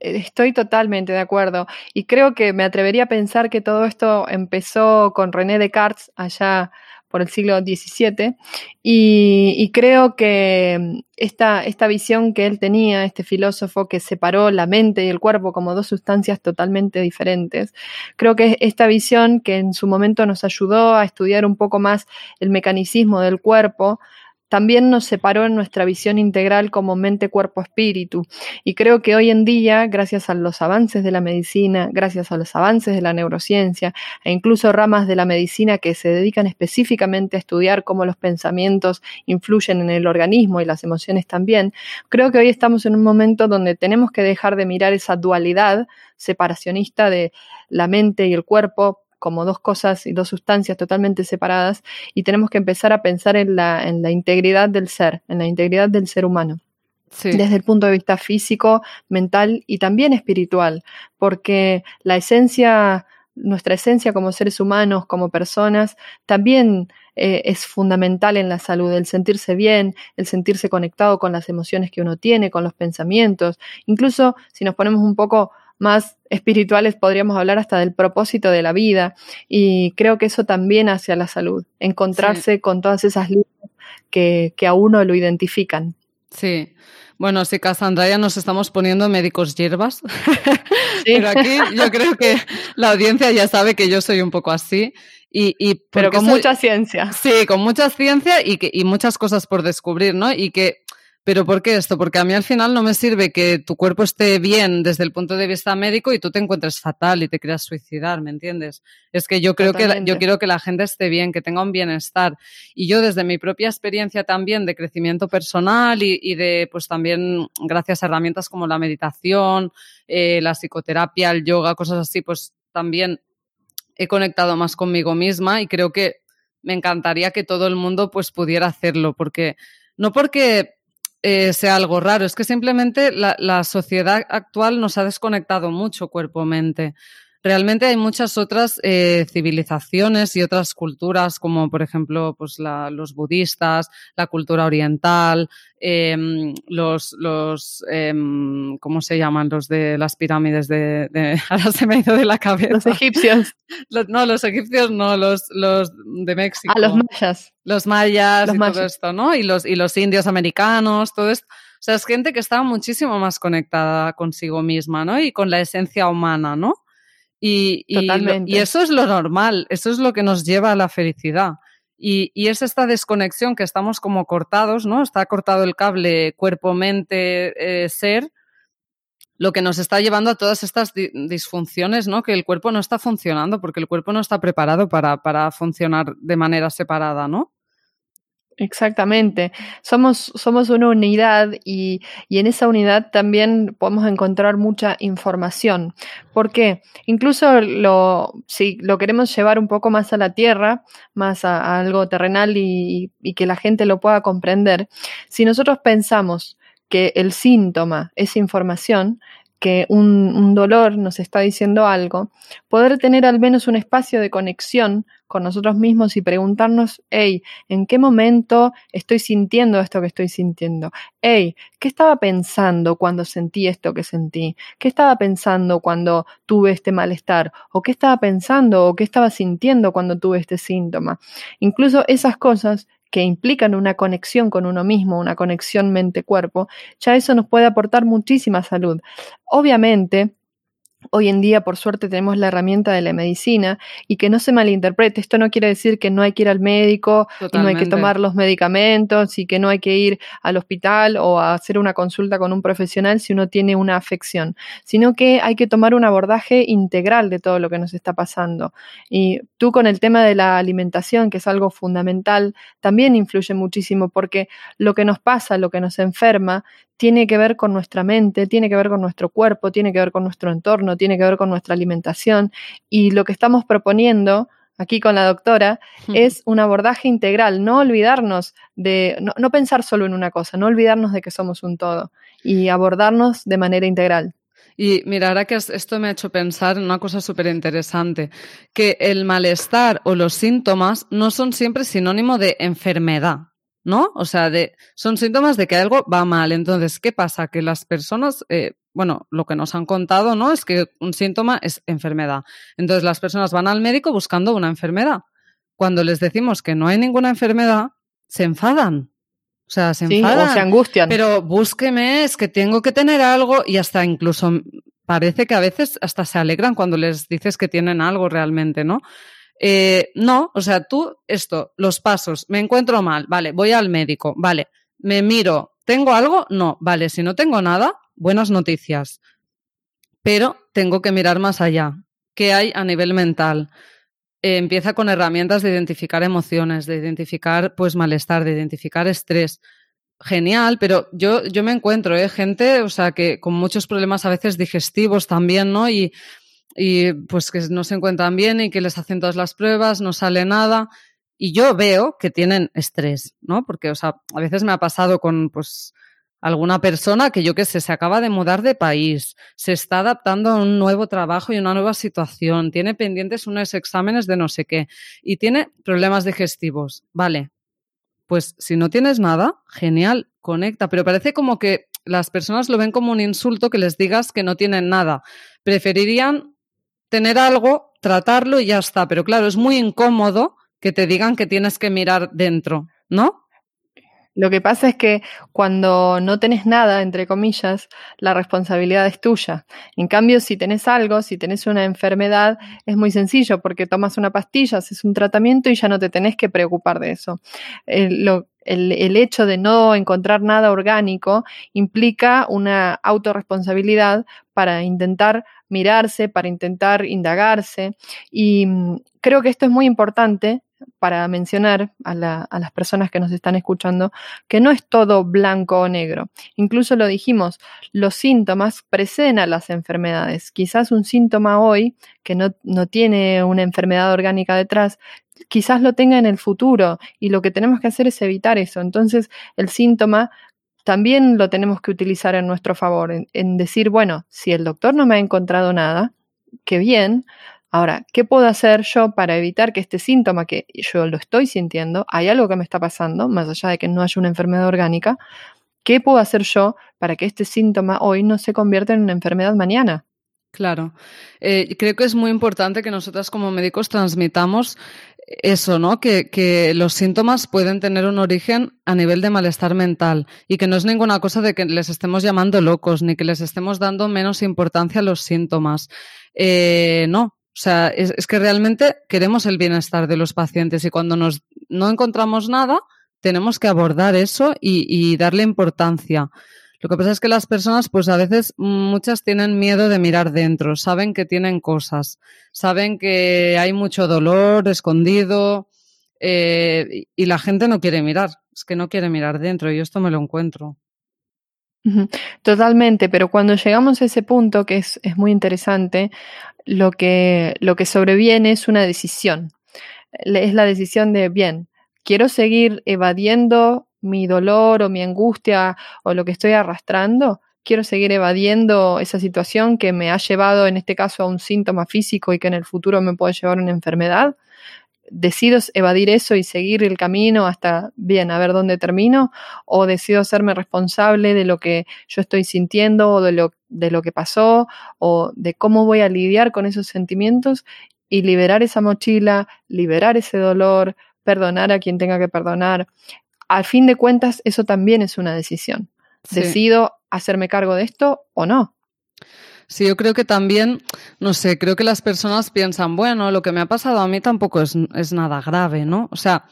Estoy totalmente de acuerdo. Y creo que me atrevería a pensar que todo esto empezó con René Descartes allá por el siglo XVII, y, creo que esta, esta visión que él tenía, este filósofo que separó la mente y el cuerpo como dos sustancias totalmente diferentes, creo que esta visión que en su momento nos ayudó a estudiar un poco más el mecanicismo del cuerpo, también nos separó en nuestra visión integral como mente, cuerpo, espíritu. Y creo que hoy en día, gracias a los avances de la medicina, gracias a los avances de la neurociencia e incluso ramas de la medicina que se dedican específicamente a estudiar cómo los pensamientos influyen en el organismo y las emociones también, creo que hoy estamos en un momento donde tenemos que dejar de mirar esa dualidad separacionista de la mente y el cuerpo como dos cosas y dos sustancias totalmente separadas y tenemos que empezar a pensar en la, en la integridad del ser, en la integridad del ser humano. desde el punto de vista físico, mental y también espiritual, porque la esencia, nuestra esencia como seres humanos, como personas, también eh, es fundamental en la salud, el sentirse bien, el sentirse conectado con las emociones que uno tiene, con los pensamientos, incluso si nos ponemos un poco más espirituales podríamos hablar hasta del propósito de la vida y creo que eso también hacia la salud, encontrarse con todas esas líneas que, a uno lo identifican. Sí, bueno, sí, Cassandra, ya nos estamos poniendo médicos hierbas, pero aquí yo creo que la audiencia ya sabe que yo soy un poco así. Y, y pero con mucha ciencia. Sí, con mucha ciencia y, que, y muchas cosas por descubrir, ¿no? Y que pero ¿por qué esto? Porque a mí al final no me sirve que tu cuerpo esté bien desde el punto de vista médico y tú te encuentres fatal y te quieras suicidar, ¿me entiendes? Es que yo creo que yo quiero que la gente esté bien, que tenga un bienestar. Y yo desde mi propia experiencia también de crecimiento personal y, de, pues también gracias a herramientas como la meditación, eh, la psicoterapia, el yoga, cosas así, pues también he conectado más conmigo misma y creo que me encantaría que todo el mundo pues pudiera hacerlo, porque no porque eh, sea algo raro, es que simplemente la, la sociedad actual nos ha desconectado mucho cuerpo-mente. Realmente hay muchas otras eh, civilizaciones y otras culturas, como por ejemplo pues la, los budistas, la cultura oriental, eh, los, los eh, ¿cómo se llaman? Los de las pirámides de, de, <laughs> ahora se me ha ido de la cabeza. Los egipcios. Los, no, los egipcios no, los, los de México. Ah, los mayas. Los mayas los y todo esto, ¿no? Y los, y los indios americanos, todo esto. O sea, es gente que estaba muchísimo más conectada consigo misma, ¿no? Y con la esencia humana, ¿no? Y, y, eso es lo normal, eso es lo que nos lleva a la felicidad. Y, y, es esta desconexión que estamos como cortados, ¿no? Está cortado el cable cuerpo-mente, eh, ser, lo que nos está llevando a todas estas disfunciones, ¿no? Que el cuerpo no está funcionando porque el cuerpo no está preparado para, para funcionar de manera separada, ¿no? Exactamente. Somos, somos una unidad y, y, en esa unidad también podemos encontrar mucha información. Porque incluso lo, si lo queremos llevar un poco más a la tierra, más a, algo terrenal y, y que la gente lo pueda comprender, si nosotros pensamos que el síntoma es información, que un, dolor nos está diciendo algo, poder tener al menos un espacio de conexión con nosotros mismos y preguntarnos, hey, ¿en qué momento estoy sintiendo esto que estoy sintiendo? Hey, ¿qué estaba pensando cuando sentí esto que sentí? ¿Qué estaba pensando cuando tuve este malestar? ¿O qué estaba pensando o qué estaba sintiendo cuando tuve este síntoma? Incluso esas cosas que implican una conexión con uno mismo, una conexión mente-cuerpo, ya eso nos puede aportar muchísima salud. Obviamente, Hoy en día, por suerte, tenemos la herramienta de la medicina y que no se malinterprete. Esto no quiere decir que no hay que ir al médico y no hay que tomar los medicamentos y que no hay que ir al hospital o a hacer una consulta con un profesional si uno tiene una afección, sino que hay que tomar un abordaje integral de todo lo que nos está pasando. Y tú con el tema de la alimentación, que es algo fundamental, también influye muchísimo porque lo que nos pasa, lo que nos enferma, tiene que ver con nuestra mente, tiene que ver con nuestro cuerpo, tiene que ver con nuestro entorno, tiene que ver con nuestra alimentación. Y lo que estamos proponiendo aquí con la doctora es un abordaje integral, no olvidarnos de, no, pensar solo en una cosa, no olvidarnos de que somos un todo y abordarnos de manera integral. Y mira, ahora que esto me ha hecho pensar en una cosa súper interesante, que el malestar o los síntomas no son siempre sinónimo de enfermedad. ¿No? O sea, de, son síntomas de que algo va mal. Entonces, ¿qué pasa? Que las personas, eh, bueno, lo que nos han contado, ¿no? Es que un síntoma es enfermedad. Entonces, las personas van al médico buscando una enfermedad. cuando les decimos que no hay ninguna enfermedad, se enfadan. O sea, se enfadan. o se angustian. Pero búsqueme, es que tengo que tener algo y hasta incluso parece que a veces hasta se alegran cuando les dices que tienen algo realmente, ¿no? Eh, no, o sea, tú, esto, los pasos, me encuentro mal, vale, voy al médico, vale, me miro, ¿tengo algo? No, vale, si no tengo nada, buenas noticias. Pero tengo que mirar más allá. ¿Qué hay a nivel mental? Eh, empieza con herramientas de identificar emociones, de identificar pues malestar, de identificar estrés. Genial, pero yo, yo me encuentro, ¿eh? gente, o sea, que con muchos problemas a veces digestivos también, ¿no? Y, y pues que no se encuentran bien y que les hacen todas las pruebas, no sale nada. Y yo veo que tienen estrés, ¿no? Porque, o sea, a veces me ha pasado con, pues, alguna persona que yo qué sé, se acaba de mudar de país, se está adaptando a un nuevo trabajo y una nueva situación, tiene pendientes unos exámenes de no sé qué y tiene problemas digestivos. Vale, pues si no tienes nada, genial, conecta, pero parece como que las personas lo ven como un insulto que les digas que no tienen nada. Preferirían tener algo, tratarlo y ya está, pero claro, es muy incómodo que te digan que tienes que mirar dentro, ¿no? Lo que pasa es que cuando no tenés nada, entre comillas, la responsabilidad es tuya. En cambio, si tenés algo, si tenés una enfermedad, es muy sencillo porque tomas una pastilla, haces un tratamiento y ya no te tenés que preocupar de eso. El, el, hecho de no encontrar nada orgánico implica una autorresponsabilidad para intentar mirarse, para intentar indagarse. Y mm, creo que esto es muy importante para mencionar a, las personas que nos están escuchando que no es todo blanco o negro. Incluso lo dijimos, los síntomas preceden a las enfermedades. Quizás un síntoma hoy que no, no tiene una enfermedad orgánica detrás, quizás lo tenga en el futuro y lo que tenemos que hacer es evitar eso. Entonces, el síntoma también lo tenemos que utilizar en nuestro favor, en decir, bueno, si el doctor no me ha encontrado nada, qué bien, Ahora, ¿qué puedo hacer yo para evitar que este síntoma que yo lo estoy sintiendo, hay algo que me está pasando, más allá de que no haya una enfermedad orgánica, ¿qué puedo hacer yo para que este síntoma hoy no se convierta en una enfermedad mañana? Claro. Eh, creo que es muy importante que nosotras como médicos transmitamos eso, ¿no? Que, los síntomas pueden tener un origen a nivel de malestar mental y que no es ninguna cosa de que les estemos llamando locos ni que les estemos dando menos importancia a los síntomas. Eh, no, o sea, es, que realmente queremos el bienestar de los pacientes y cuando nos, no encontramos nada, tenemos que abordar eso y, darle importancia. Lo que pasa es que las personas, pues a veces muchas tienen miedo de mirar dentro, saben que tienen cosas, saben que hay mucho dolor escondido eh, y la gente no quiere mirar, es que no quiere mirar dentro y esto me lo encuentro. Totalmente, pero cuando llegamos a ese punto, que es, es muy interesante, lo que, lo que sobreviene es una decisión. Es la decisión de, bien, quiero seguir evadiendo mi dolor o mi angustia o lo que estoy arrastrando, quiero seguir evadiendo esa situación que me ha llevado en este caso a un síntoma físico y que en el futuro me puede llevar a una enfermedad decido evadir eso y seguir el camino hasta, bien, a ver dónde termino, o decido hacerme responsable de lo que yo estoy sintiendo o de lo, de lo que pasó, o de cómo voy a lidiar con esos sentimientos y liberar esa mochila, liberar ese dolor, perdonar a quien tenga que perdonar. Al fin de cuentas, eso también es una decisión. Decido hacerme cargo de esto o no. Sí, yo creo que también, no sé, creo que las personas piensan, bueno, lo que me ha pasado a mí tampoco es, es nada grave, ¿no? O sea,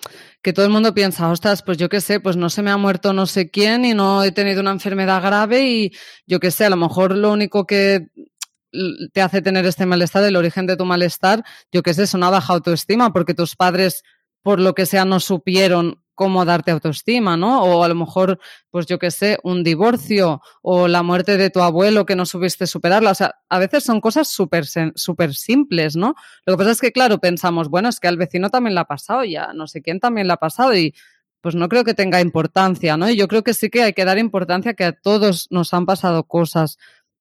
que todo el mundo piensa, ostras, pues yo qué sé, pues no se me ha muerto no sé quién y no he tenido una enfermedad grave y yo qué sé, a lo mejor lo único que te hace tener este malestar, el origen de tu malestar, yo qué sé, es una baja autoestima porque tus padres, por lo que sea, no supieron cómo darte autoestima, ¿no? O a lo mejor, pues yo qué sé, un divorcio o la muerte de tu abuelo que no supiste superarla. O sea, a veces son cosas súper super simples, ¿no? Lo que pasa es que, claro, pensamos, bueno, es que al vecino también le ha pasado, ya no sé quién también le ha pasado y pues no creo que tenga importancia, ¿no? Y yo creo que sí que hay que dar importancia que a todos nos han pasado cosas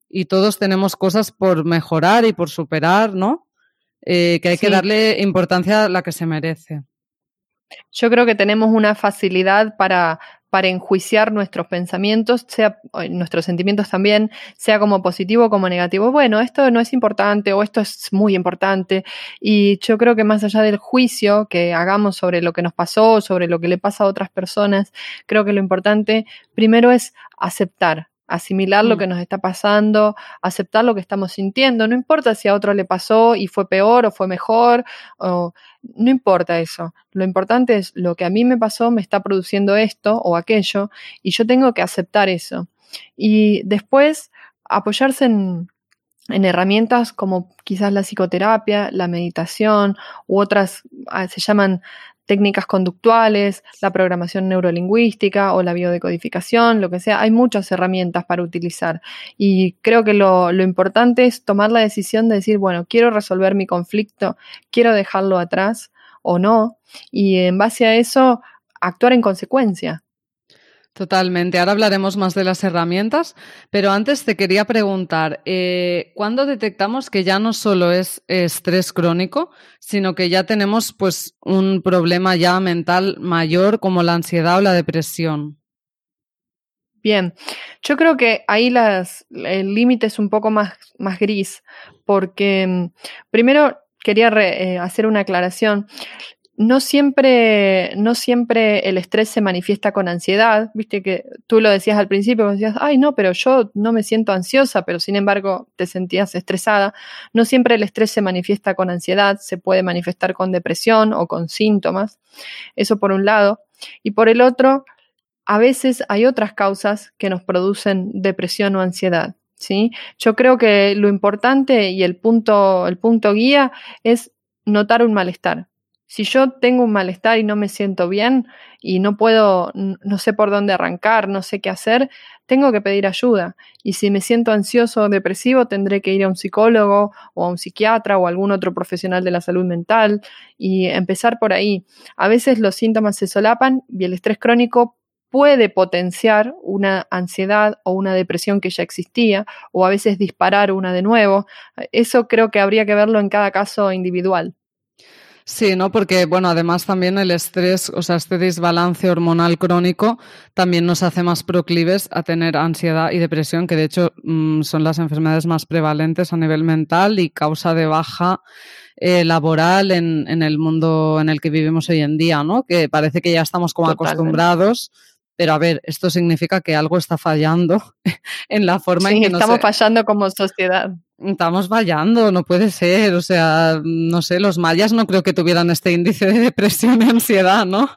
y todos tenemos cosas por mejorar y por superar, ¿no? Eh, que hay que darle importancia a la que se merece. Yo creo que tenemos una facilidad para, para enjuiciar nuestros pensamientos, sea nuestros sentimientos también, sea como positivo como negativo. Bueno, esto no es importante o esto es muy importante. Y yo creo que más allá del juicio que hagamos sobre lo que nos pasó, sobre lo que le pasa a otras personas, creo que lo importante primero es aceptar, asimilar lo mm. que nos está pasando, aceptar lo que estamos sintiendo. No importa si a otro le pasó y fue peor o fue mejor, o, no importa eso. Lo importante es lo que a mí me pasó, me está produciendo esto o aquello, y yo tengo que aceptar eso. Y después apoyarse en, en herramientas como quizás la psicoterapia, la meditación u otras, ah, se llaman técnicas conductuales, la programación neurolingüística o la biodecodificación, lo que sea. Hay muchas herramientas para utilizar y creo que lo, importante es tomar la decisión de decir, bueno, quiero resolver mi conflicto, quiero dejarlo atrás o no, y en base a eso actuar en consecuencia. Totalmente. Ahora hablaremos más de las herramientas, pero antes te quería preguntar, eh, ¿cuándo detectamos que ya no solo es estrés crónico, sino que ya tenemos pues un problema ya mental mayor como la ansiedad o la depresión? Bien, yo creo que ahí las, el límite es un poco más, más gris, porque mm, primero quería eh, hacer una aclaración no siempre, no siempre el estrés se manifiesta con ansiedad. Viste que tú lo decías al principio, decías, ay, no, pero yo no me siento ansiosa, pero sin embargo te sentías estresada. No siempre el estrés se manifiesta con ansiedad, se puede manifestar con depresión o con síntomas. Eso por un lado. Y por el otro, a veces hay otras causas que nos producen depresión o ansiedad. ¿sí? Yo creo que lo importante y el punto, el punto guía es notar un malestar si yo tengo un malestar y no me siento bien y no puedo, no sé por dónde arrancar, no sé qué hacer, tengo que pedir ayuda. Y si me siento ansioso o depresivo, tendré que ir a un psicólogo o a un psiquiatra o a algún otro profesional de la salud mental y empezar por ahí. A veces los síntomas se solapan y el estrés crónico puede potenciar una ansiedad o una depresión que ya existía o a veces disparar una de nuevo. Eso creo que habría que verlo en cada caso individual. Sí, ¿no? Porque, bueno, además también el estrés, o sea, este desbalance hormonal crónico también nos hace más proclives a tener ansiedad y depresión, que de hecho mm, son las enfermedades más prevalentes a nivel mental y causa de baja eh, laboral en, en, el mundo en el que vivimos hoy en día, ¿no? Que parece que ya estamos como acostumbrados pero a ver, esto significa que algo está fallando <laughs> en la forma en que estamos fallando como sociedad. Estamos fallando, no puede ser. O sea, no sé, los mayas no creo que tuvieran este índice de depresión y ansiedad, ¿no?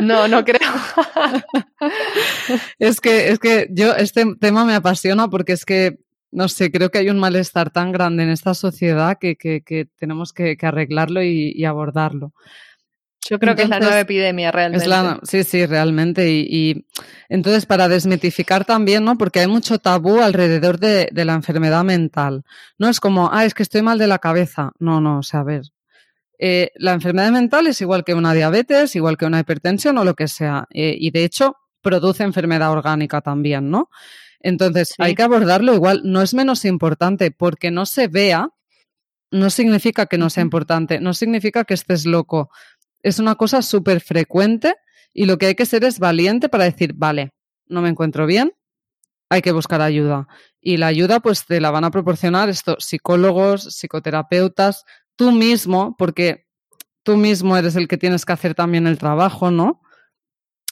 No, no creo. Es que, es que yo, este tema me apasiona porque es que, no sé, creo que hay un malestar tan grande en esta sociedad que, que, tenemos que, arreglarlo y abordarlo. Yo creo que es la nueva epidemia realmente. sí, sí, realmente. Y, entonces, para desmitificar también, ¿no? Porque hay mucho tabú alrededor de, la enfermedad mental. No es como, ah, es que estoy mal de la cabeza. No, no, o sea, a ver. Eh, la enfermedad mental es igual que una diabetes, igual que una hipertensión o lo que sea. Eh, y de hecho, produce enfermedad orgánica también, ¿no? Entonces, hay que abordarlo igual. No es menos importante porque no se vea, no significa que no sea importante, no significa que estés loco es una cosa súper frecuente y lo que hay que ser es valiente para decir, vale, no me encuentro bien, hay que buscar ayuda. Y la ayuda pues te la van a proporcionar estos psicólogos, psicoterapeutas, tú mismo, porque tú mismo eres el que tienes que hacer también el trabajo, ¿no?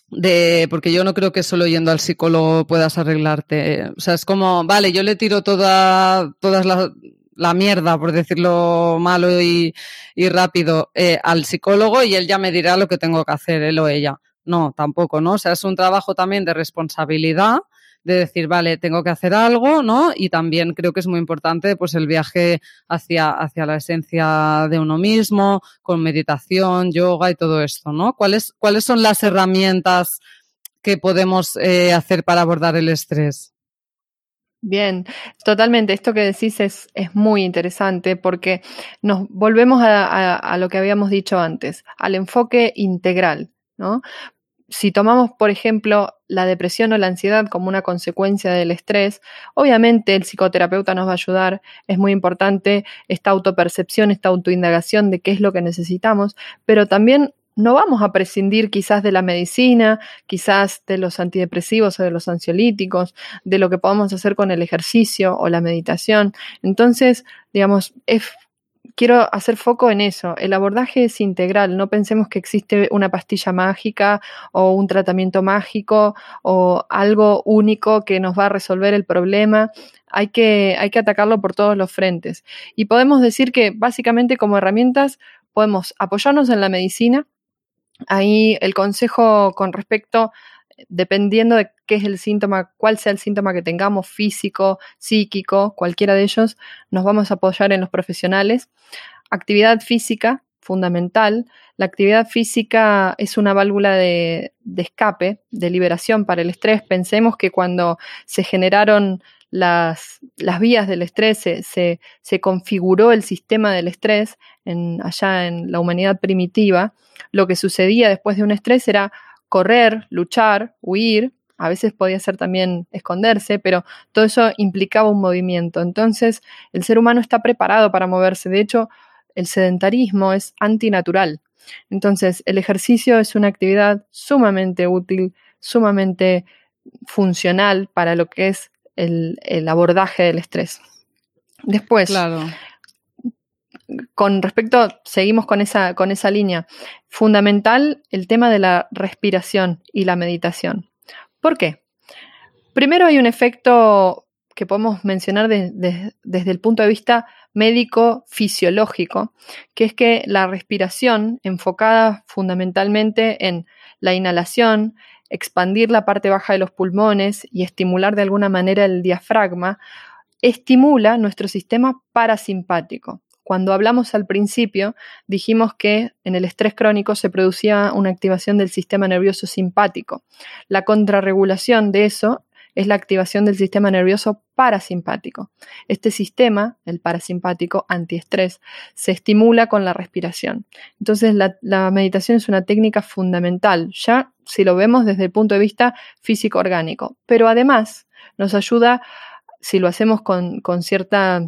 De, porque yo no creo que solo yendo al psicólogo puedas arreglarte. O sea, es como, vale, yo le tiro toda, todas las, la mierda, por decirlo malo y, rápido, eh, al psicólogo y él ya me dirá lo que tengo que hacer, él o ella. No, tampoco, ¿no? O sea, es un trabajo también de responsabilidad, de decir, vale, tengo que hacer algo, ¿no? Y también creo que es muy importante, pues, el viaje hacia, hacia la esencia de uno mismo, con meditación, yoga y todo esto, ¿no? ¿Cuáles, cuáles son las herramientas que podemos eh, hacer para abordar el estrés? Bien, totalmente. Esto que decís es, muy interesante porque nos volvemos a, lo que habíamos dicho antes, al enfoque integral, ¿no? Si tomamos, por ejemplo, la depresión o la ansiedad como una consecuencia del estrés, obviamente el psicoterapeuta nos va a ayudar. Es muy importante esta autopercepción, esta autoindagación de qué es lo que necesitamos, pero también no vamos a prescindir quizás de la medicina, quizás de los antidepresivos o de los ansiolíticos, de lo que podamos hacer con el ejercicio o la meditación. Entonces, digamos, quiero hacer foco en eso. El abordaje es integral. No pensemos que existe una pastilla mágica o un tratamiento mágico o algo único que nos va a resolver el problema. Hay que, hay que atacarlo por todos los frentes. Y podemos decir que básicamente como herramientas podemos apoyarnos en la medicina, Ahí el consejo con respecto, dependiendo de qué es el síntoma, cuál sea el síntoma que tengamos, físico, psíquico, cualquiera de ellos, nos vamos a apoyar en los profesionales. Actividad física, fundamental. La actividad física es una válvula de, escape, de liberación para el estrés. Pensemos que cuando se generaron las, vías del estrés, se, se, configuró el sistema del estrés en, allá en la humanidad primitiva, lo que sucedía después de un estrés era correr, luchar, huir, a veces podía ser también esconderse, pero todo eso implicaba un movimiento. Entonces, el ser humano está preparado para moverse. De hecho, el sedentarismo es antinatural. Entonces, el ejercicio es una actividad sumamente útil, sumamente funcional para lo que es el, abordaje del estrés. Después, claro con respecto, seguimos con esa, con esa línea, fundamental el tema de la respiración y la meditación. ¿Por qué? Primero hay un efecto que podemos mencionar desde el punto de vista médico-fisiológico, que es que la respiración, enfocada fundamentalmente en la inhalación, expandir la parte baja de los pulmones y estimular de alguna manera el diafragma, estimula nuestro sistema parasimpático. Cuando hablamos al principio, dijimos que en el estrés crónico se producía una activación del sistema nervioso simpático. La contrarregulación de eso es la activación del sistema nervioso parasimpático. Este sistema, el parasimpático antiestrés, se estimula con la respiración. Entonces la, meditación es una técnica fundamental, ya si lo vemos desde el punto de vista físico-orgánico, pero además nos ayuda, si lo hacemos con, cierta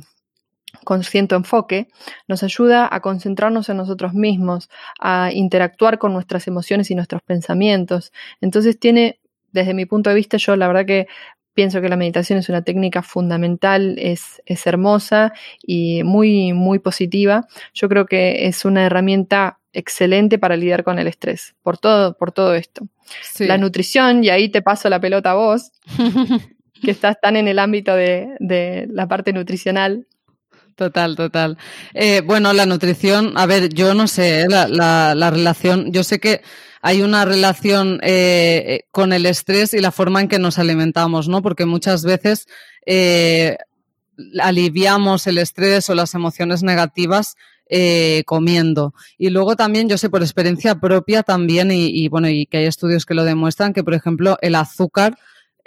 con cierto enfoque, nos ayuda a concentrarnos en nosotros mismos, a interactuar con nuestras emociones y nuestros pensamientos. Entonces tiene, desde mi punto de vista, yo la verdad que pienso que la meditación es una técnica fundamental, es, es hermosa y muy, muy positiva. Yo creo que es una herramienta excelente para lidiar con el estrés, por todo, por todo esto. La nutrición, y ahí te paso la pelota a vos, <laughs> que estás tan en el ámbito de, de la parte nutricional. Total, total. Eh, bueno, la nutrición, a ver, yo no sé, eh, la, la, relación, yo sé que hay una relación eh, con el estrés y la forma en que nos alimentamos, ¿no? Porque muchas veces aliviamos el estrés o las emociones negativas comiendo. Y luego también, yo sé por experiencia propia también, y, y, bueno, y que hay estudios que lo demuestran, que por ejemplo el azúcar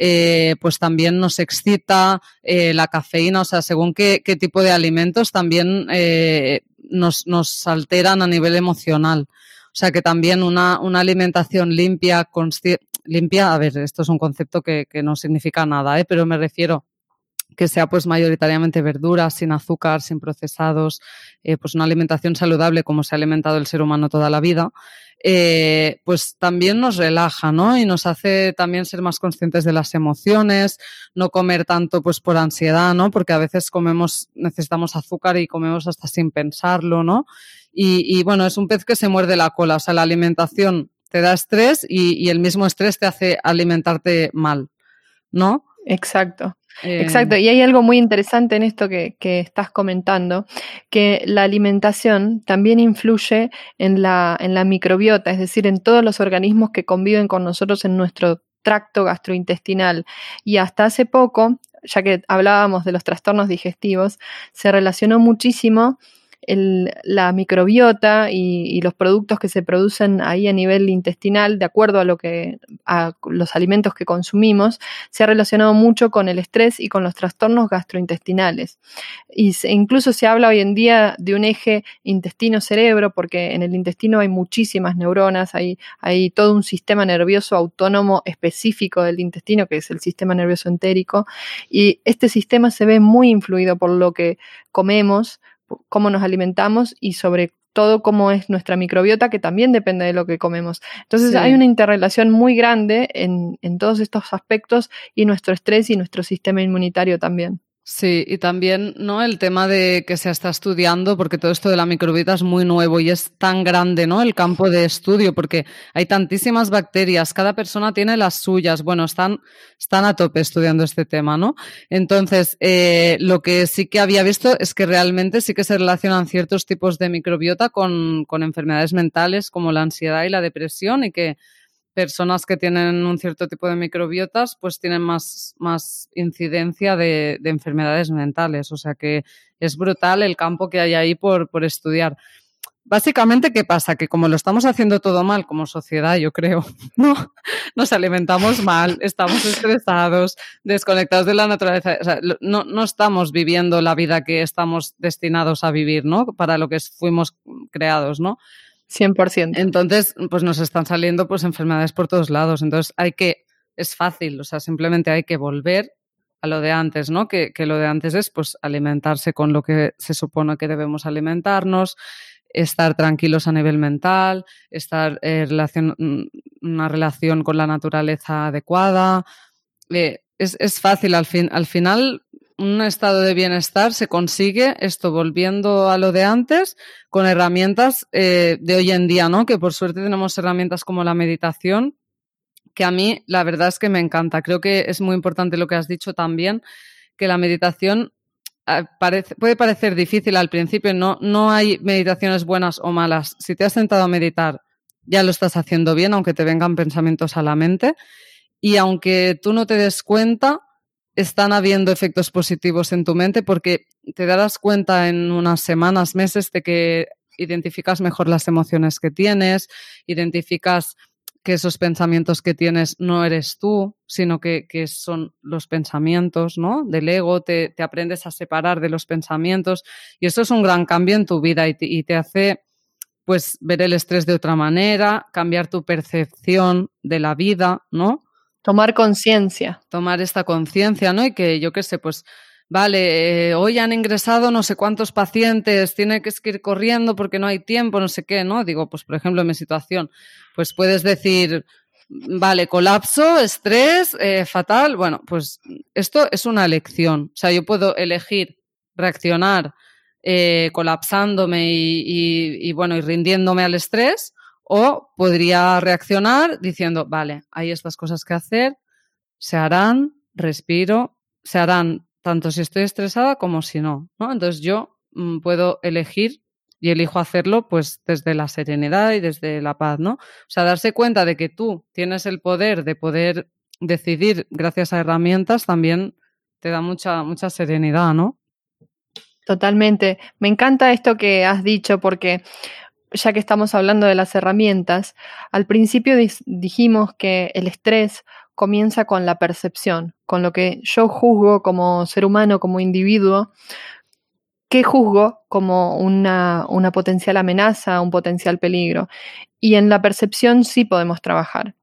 eh, pues también nos excita eh, la cafeína, o sea, según qué, tipo de alimentos también eh, nos, nos, alteran a nivel emocional. O sea, que también una, una alimentación limpia, limpia, a ver, esto es un concepto que, que no significa nada, pero me refiero que sea pues mayoritariamente verduras, sin azúcar, sin procesados, pues una alimentación saludable como se ha alimentado el ser humano toda la vida, eh, pues también nos relaja, ¿no? Y nos hace también ser más conscientes de las emociones, no comer tanto pues por ansiedad, ¿no? Porque a veces comemos, necesitamos azúcar y comemos hasta sin pensarlo, ¿no? Y, bueno, es un pez que se muerde la cola, o sea, la alimentación te da estrés y el mismo estrés te hace alimentarte mal, ¿no? Exacto. Exacto, y hay algo muy interesante en esto que, estás comentando, que la alimentación también influye en la, en la microbiota, es decir, en todos los organismos que conviven con nosotros en nuestro tracto gastrointestinal. Y hasta hace poco, ya que hablábamos de los trastornos digestivos, se relacionó muchísimo la microbiota y, los productos que se producen ahí a nivel intestinal, de acuerdo a lo que a los alimentos que consumimos, se ha relacionado mucho con el estrés y con los trastornos gastrointestinales. Y incluso se habla hoy en día de un eje intestino-cerebro, porque en el intestino hay muchísimas neuronas, hay, hay todo un sistema nervioso autónomo específico del intestino, que es el sistema nervioso entérico, y este sistema se ve muy influido por lo que comemos, cómo nos alimentamos y sobre todo como es nuestra microbiota, que también depende de lo que comemos. Entonces hay una interrelación muy grande en, en todos estos aspectos y nuestro estrés y nuestro sistema inmunitario también. Sí, y también ¿no? el tema de que se está estudiando, porque todo esto de la microbiota es muy nuevo y es tan grande ¿no? el campo de estudio, porque hay tantísimas bacterias, cada persona tiene las suyas. Bueno, están, están a tope estudiando este tema, ¿no? Entonces, eh, lo que sí que había visto es que realmente sí que se relacionan ciertos tipos de microbiota con, con enfermedades mentales como la ansiedad y la depresión y que personas que tienen un cierto tipo de microbiotas pues tienen más, más incidencia de, enfermedades mentales. O sea que es brutal el campo que hay ahí por, por estudiar. Básicamente, ¿qué pasa? Que como lo estamos haciendo todo mal como sociedad, yo creo, <laughs> ¿no? Nos alimentamos mal, estamos estresados, desconectados de la naturaleza. O sea, no, no estamos viviendo la vida que estamos destinados a vivir, ¿no? Para lo que fuimos creados, ¿no? 100%. Entonces, pues nos están saliendo pues enfermedades por todos lados. Entonces, hay que, es fácil, o sea, simplemente hay que volver a lo de antes, ¿no? Que, lo de antes es pues alimentarse con lo que se supone que debemos alimentarnos, estar tranquilos a nivel mental, estar en relación, mm, una relación con la naturaleza adecuada. Eh, es, es, fácil, al, fin, al final un estado de bienestar se consigue, esto volviendo a lo de antes, con herramientas eh, de hoy en día, ¿no? Que por suerte tenemos herramientas como la meditación, que a mí la verdad es que me encanta. Creo que es muy importante lo que has dicho también, que la meditación ah, puede parecer difícil al principio, no, no hay meditaciones buenas o malas. Si te has sentado a meditar, ya lo estás haciendo bien, aunque te vengan pensamientos a la mente. Y aunque tú no te des cuenta, están habiendo efectos positivos en tu mente porque te darás cuenta en unas semanas, meses de que identificas mejor las emociones que tienes, identificas que esos pensamientos que tienes no eres tú, sino que, son los pensamientos, ¿no? Del ego, te, aprendes a separar de los pensamientos y eso es un gran cambio en tu vida y te, y te hace pues ver el estrés de otra manera, cambiar tu percepción de la vida, ¿no? Tomar conciencia. Tomar esta conciencia, ¿no? Y que yo qué sé, pues, vale, eh, hoy han ingresado no sé cuántos pacientes, tiene que ir corriendo porque no hay tiempo, no sé qué, ¿no? Digo, pues, por ejemplo, en mi situación, pues puedes decir, vale, colapso, estrés, eh, fatal. Bueno, pues esto es una elección. O sea, yo puedo elegir reaccionar eh, colapsándome y, y, bueno, y rindiéndome al estrés o podría reaccionar diciendo, vale, hay estas cosas que hacer, se harán, respiro, se harán tanto si estoy estresada como si no, ¿no? Entonces yo mm, puedo elegir y elijo hacerlo pues desde la serenidad y desde la paz, ¿no? O sea, darse cuenta de que tú tienes el poder de poder decidir gracias a herramientas también te da mucha, mucha serenidad, ¿no? Totalmente. Me encanta esto que has dicho porque ya que estamos hablando de las herramientas, al principio dijimos que el estrés comienza con la percepción, con lo que yo juzgo como ser humano, como individuo, que juzgo como una, una potencial amenaza, un potencial peligro. Y en la percepción sí podemos trabajar.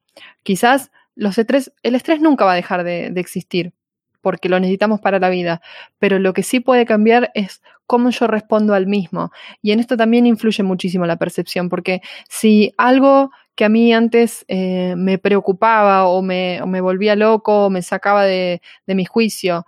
Quizás los estrés, el estrés nunca va a dejar de, de existir, porque lo necesitamos para la vida, pero lo que sí puede cambiar es cómo yo respondo al mismo. Y en esto también influye muchísimo la percepción, porque si algo que a mí antes eh, me preocupaba o me, volvía loco o me sacaba de, mi juicio,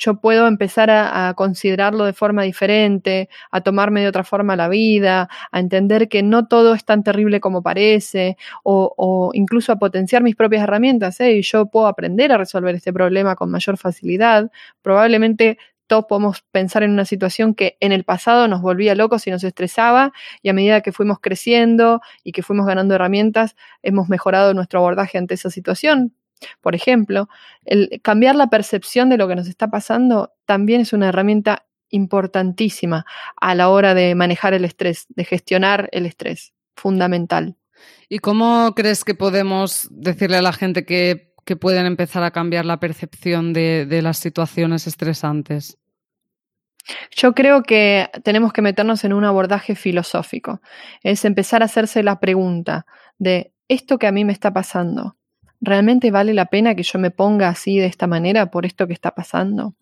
yo puedo empezar a, considerarlo de forma diferente, a tomarme de otra forma la vida, a entender que no todo es tan terrible como parece, o, incluso a potenciar mis propias herramientas. ¿eh? Y yo puedo aprender a resolver este problema con mayor facilidad. Probablemente todos podemos pensar en una situación que en el pasado nos volvía locos y nos estresaba y a medida que fuimos creciendo y que fuimos ganando herramientas, hemos mejorado nuestro abordaje ante esa situación. Por ejemplo, el cambiar la percepción de lo que nos está pasando también es una herramienta importantísima a la hora de manejar el estrés, de gestionar el estrés, fundamental. ¿Y cómo crees que podemos decirle a la gente que, pueden empezar a cambiar la percepción de las situaciones estresantes? Yo creo que tenemos que meternos en un abordaje filosófico. Es empezar a hacerse la pregunta de esto que a mí me está pasando. ¿Realmente vale la pena que yo me ponga así de esta manera por esto que está pasando?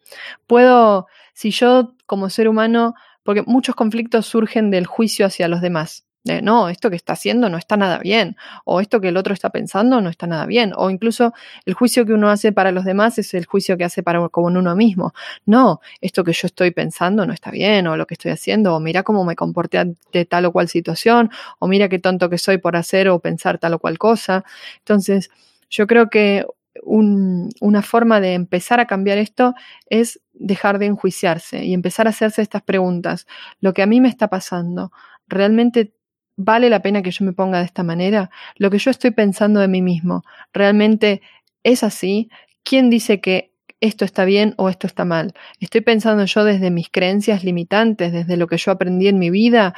Puedo, si yo como ser humano porque muchos conflictos surgen del juicio hacia los demás. De, no, esto que está haciendo no está nada bien, o esto que el otro está pensando no está nada bien, o incluso el juicio que uno hace para los demás es el juicio que hace para como uno mismo. No, esto que yo estoy pensando no está bien, o lo que estoy haciendo, o mira cómo me comporté ante tal o cual situación, o mira qué tonto que soy por hacer o pensar tal o cual cosa. Entonces, yo creo que una forma de empezar a cambiar esto es dejar de enjuiciarse y empezar a hacerse estas preguntas. Lo que a mí me está pasando, ¿realmente vale la pena que yo me ponga de esta manera? Lo que yo estoy pensando de mí mismo, ¿realmente es así? ¿Quién dice que esto está bien o esto está mal? ¿Estoy pensando yo desde mis creencias limitantes, desde lo que yo aprendí en mi vida?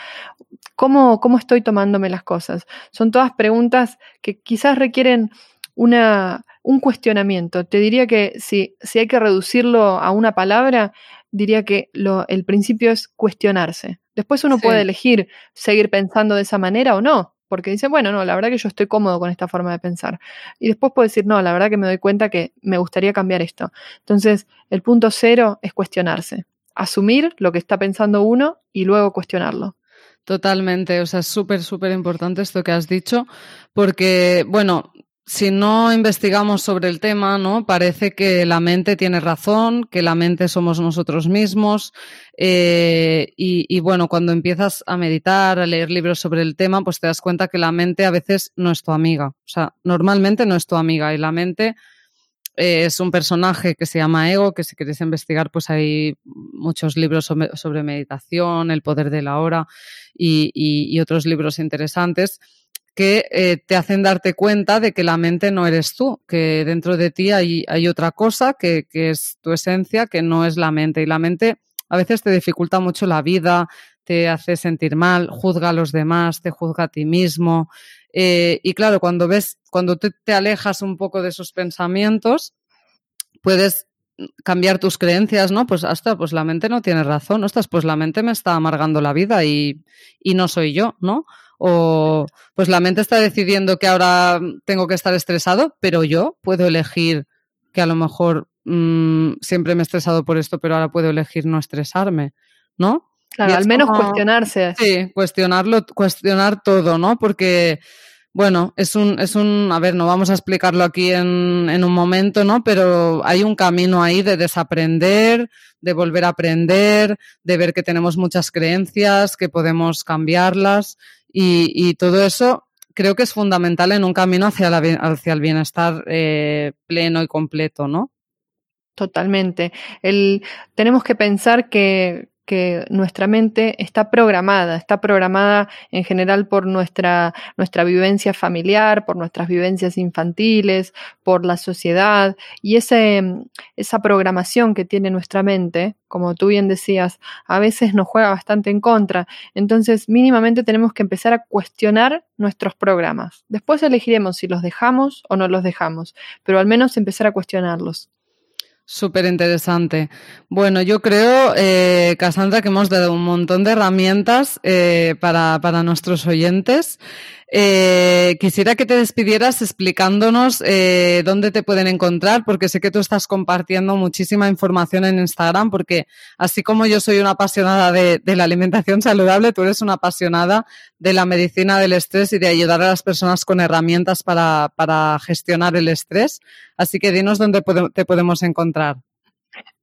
¿Cómo, cómo estoy tomándome las cosas? Son todas preguntas que quizás requieren una, un cuestionamiento. Te diría que si, si hay que reducirlo a una palabra, diría que lo, el principio es cuestionarse. Después uno puede elegir seguir pensando de esa manera o no, porque dice, bueno, no, la verdad que yo estoy cómodo con esta forma de pensar. Y después puede decir, no, la verdad que me doy cuenta que me gustaría cambiar esto. Entonces, el punto cero es cuestionarse, asumir lo que está pensando uno y luego cuestionarlo. Totalmente, o sea, es súper, súper importante esto que has dicho, porque, bueno, si no investigamos sobre el tema, ¿no? Parece que la mente tiene razón, que la mente somos nosotros mismos. Eh, y, bueno, cuando empiezas a meditar, a leer libros sobre el tema, pues te das cuenta que la mente a veces no es tu amiga. O sea, normalmente no es tu amiga. Y la mente eh, es un personaje que se llama ego, que si queréis investigar, pues hay muchos libros sobre, meditación, el poder de la hora y otros libros interesantes que eh, te hacen darte cuenta de que la mente no eres tú, que dentro de ti hay, hay otra cosa que, que, es tu esencia, que no es la mente. Y la mente a veces te dificulta mucho la vida, te hace sentir mal, juzga a los demás, te juzga a ti mismo. Eh, y claro, cuando ves, cuando te, te alejas un poco de esos pensamientos, puedes cambiar tus creencias, ¿no? Pues hasta, pues la mente no tiene razón, ostras, pues la mente me está amargando la vida y, y no soy yo, ¿no? O pues la mente está decidiendo que ahora tengo que estar estresado, pero yo puedo elegir que a lo mejor mm, siempre me he estresado por esto, pero ahora puedo elegir no estresarme, ¿no? Claro, al menos cuestionarse. Sí, cuestionarlo, cuestionar todo, ¿no? Porque, bueno, es un, es un, a ver, no vamos a explicarlo aquí en, en un momento, ¿no? Pero hay un camino ahí de desaprender, de volver a aprender, de ver que tenemos muchas creencias, que podemos cambiarlas y, todo eso creo que es fundamental en un camino hacia, hacia el bienestar eh, pleno y completo, ¿no? Totalmente. Tenemos que pensar que, que nuestra mente está programada, está programada en general por nuestra, nuestra vivencia familiar, por nuestras vivencias infantiles, por la sociedad y ese, esa programación que tiene nuestra mente, como tú bien decías, a veces nos juega bastante en contra. Entonces, mínimamente tenemos que empezar a cuestionar nuestros programas. Después elegiremos si los dejamos o no los dejamos, pero al menos empezar a cuestionarlos. Súper interesante. Bueno, yo creo, eh, Cassandra, que hemos dado un montón de herramientas eh, para, para nuestros oyentes. Eh, quisiera que te despidieras explicándonos eh, dónde te pueden encontrar, porque sé que tú estás compartiendo muchísima información en Instagram, porque así como yo soy una apasionada de, la alimentación saludable, tú eres una apasionada de la medicina del estrés y de ayudar a las personas con herramientas para, para gestionar el estrés. Así que dinos dónde te podemos encontrar.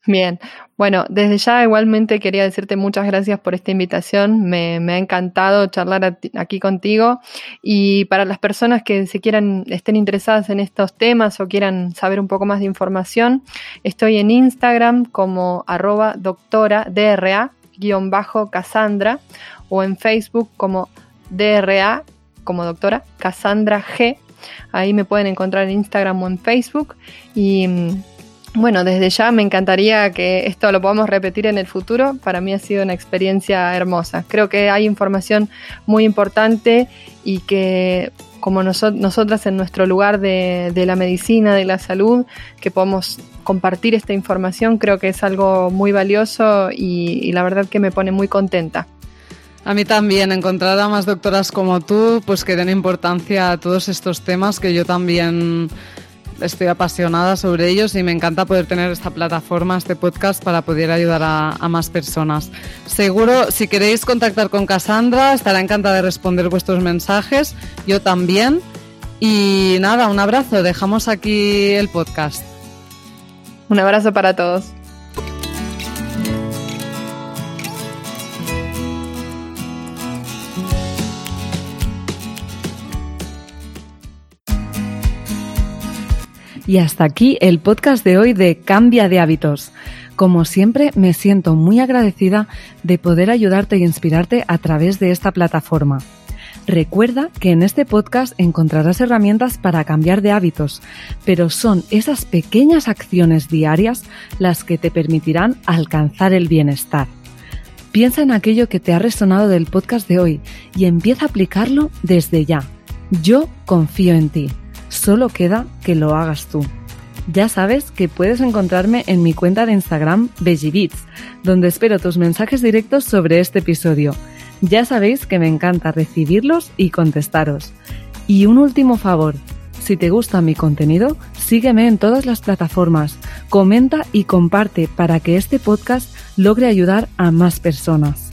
Bien, bueno, desde ya igualmente quería decirte muchas gracias por esta invitación, me, ha encantado charlar aquí contigo. Y para las personas que se quieran, estén interesadas en estos temas o quieran saber un poco más de información, estoy en Instagram como arroba doctora DRA bajo Cassandra o en Facebook como DRA como doctora Cassandra G. Ahí me pueden encontrar en Instagram o en Facebook. Y bueno, desde ya me encantaría que esto lo podamos repetir en el futuro. Para mí ha sido una experiencia hermosa. Creo que hay información muy importante y que como nosotras en nuestro lugar de, la medicina, de la salud, que podamos compartir esta información, creo que es algo muy valioso y, y la verdad que me pone muy contenta. A mí también, encontrar a más doctoras como tú, pues que den importancia a todos estos temas que yo también estoy apasionada sobre ellos y me encanta poder tener esta plataforma, este podcast para poder ayudar a, más personas. Seguro, si queréis contactar con Cassandra, estará encantada de responder vuestros mensajes, yo también. Y nada, un abrazo, dejamos aquí el podcast. Un abrazo para todos. Y hasta aquí el podcast de hoy de Cambia de hábitos. Como siempre, me siento muy agradecida de poder ayudarte e inspirarte a través de esta plataforma. Recuerda que en este podcast encontrarás herramientas para cambiar de hábitos, pero son esas pequeñas acciones diarias las que te permitirán alcanzar el bienestar. Piensa en aquello que te ha resonado del podcast de hoy y empieza a aplicarlo desde ya. Yo confío en ti. Solo queda que lo hagas tú. Ya sabes que puedes encontrarme en mi cuenta de Instagram BegiBeats, donde espero tus mensajes directos sobre este episodio. Ya sabéis que me encanta recibirlos y contestaros. Y un último favor, si te gusta mi contenido, sígueme en todas las plataformas, comenta y comparte para que este podcast logre ayudar a más personas.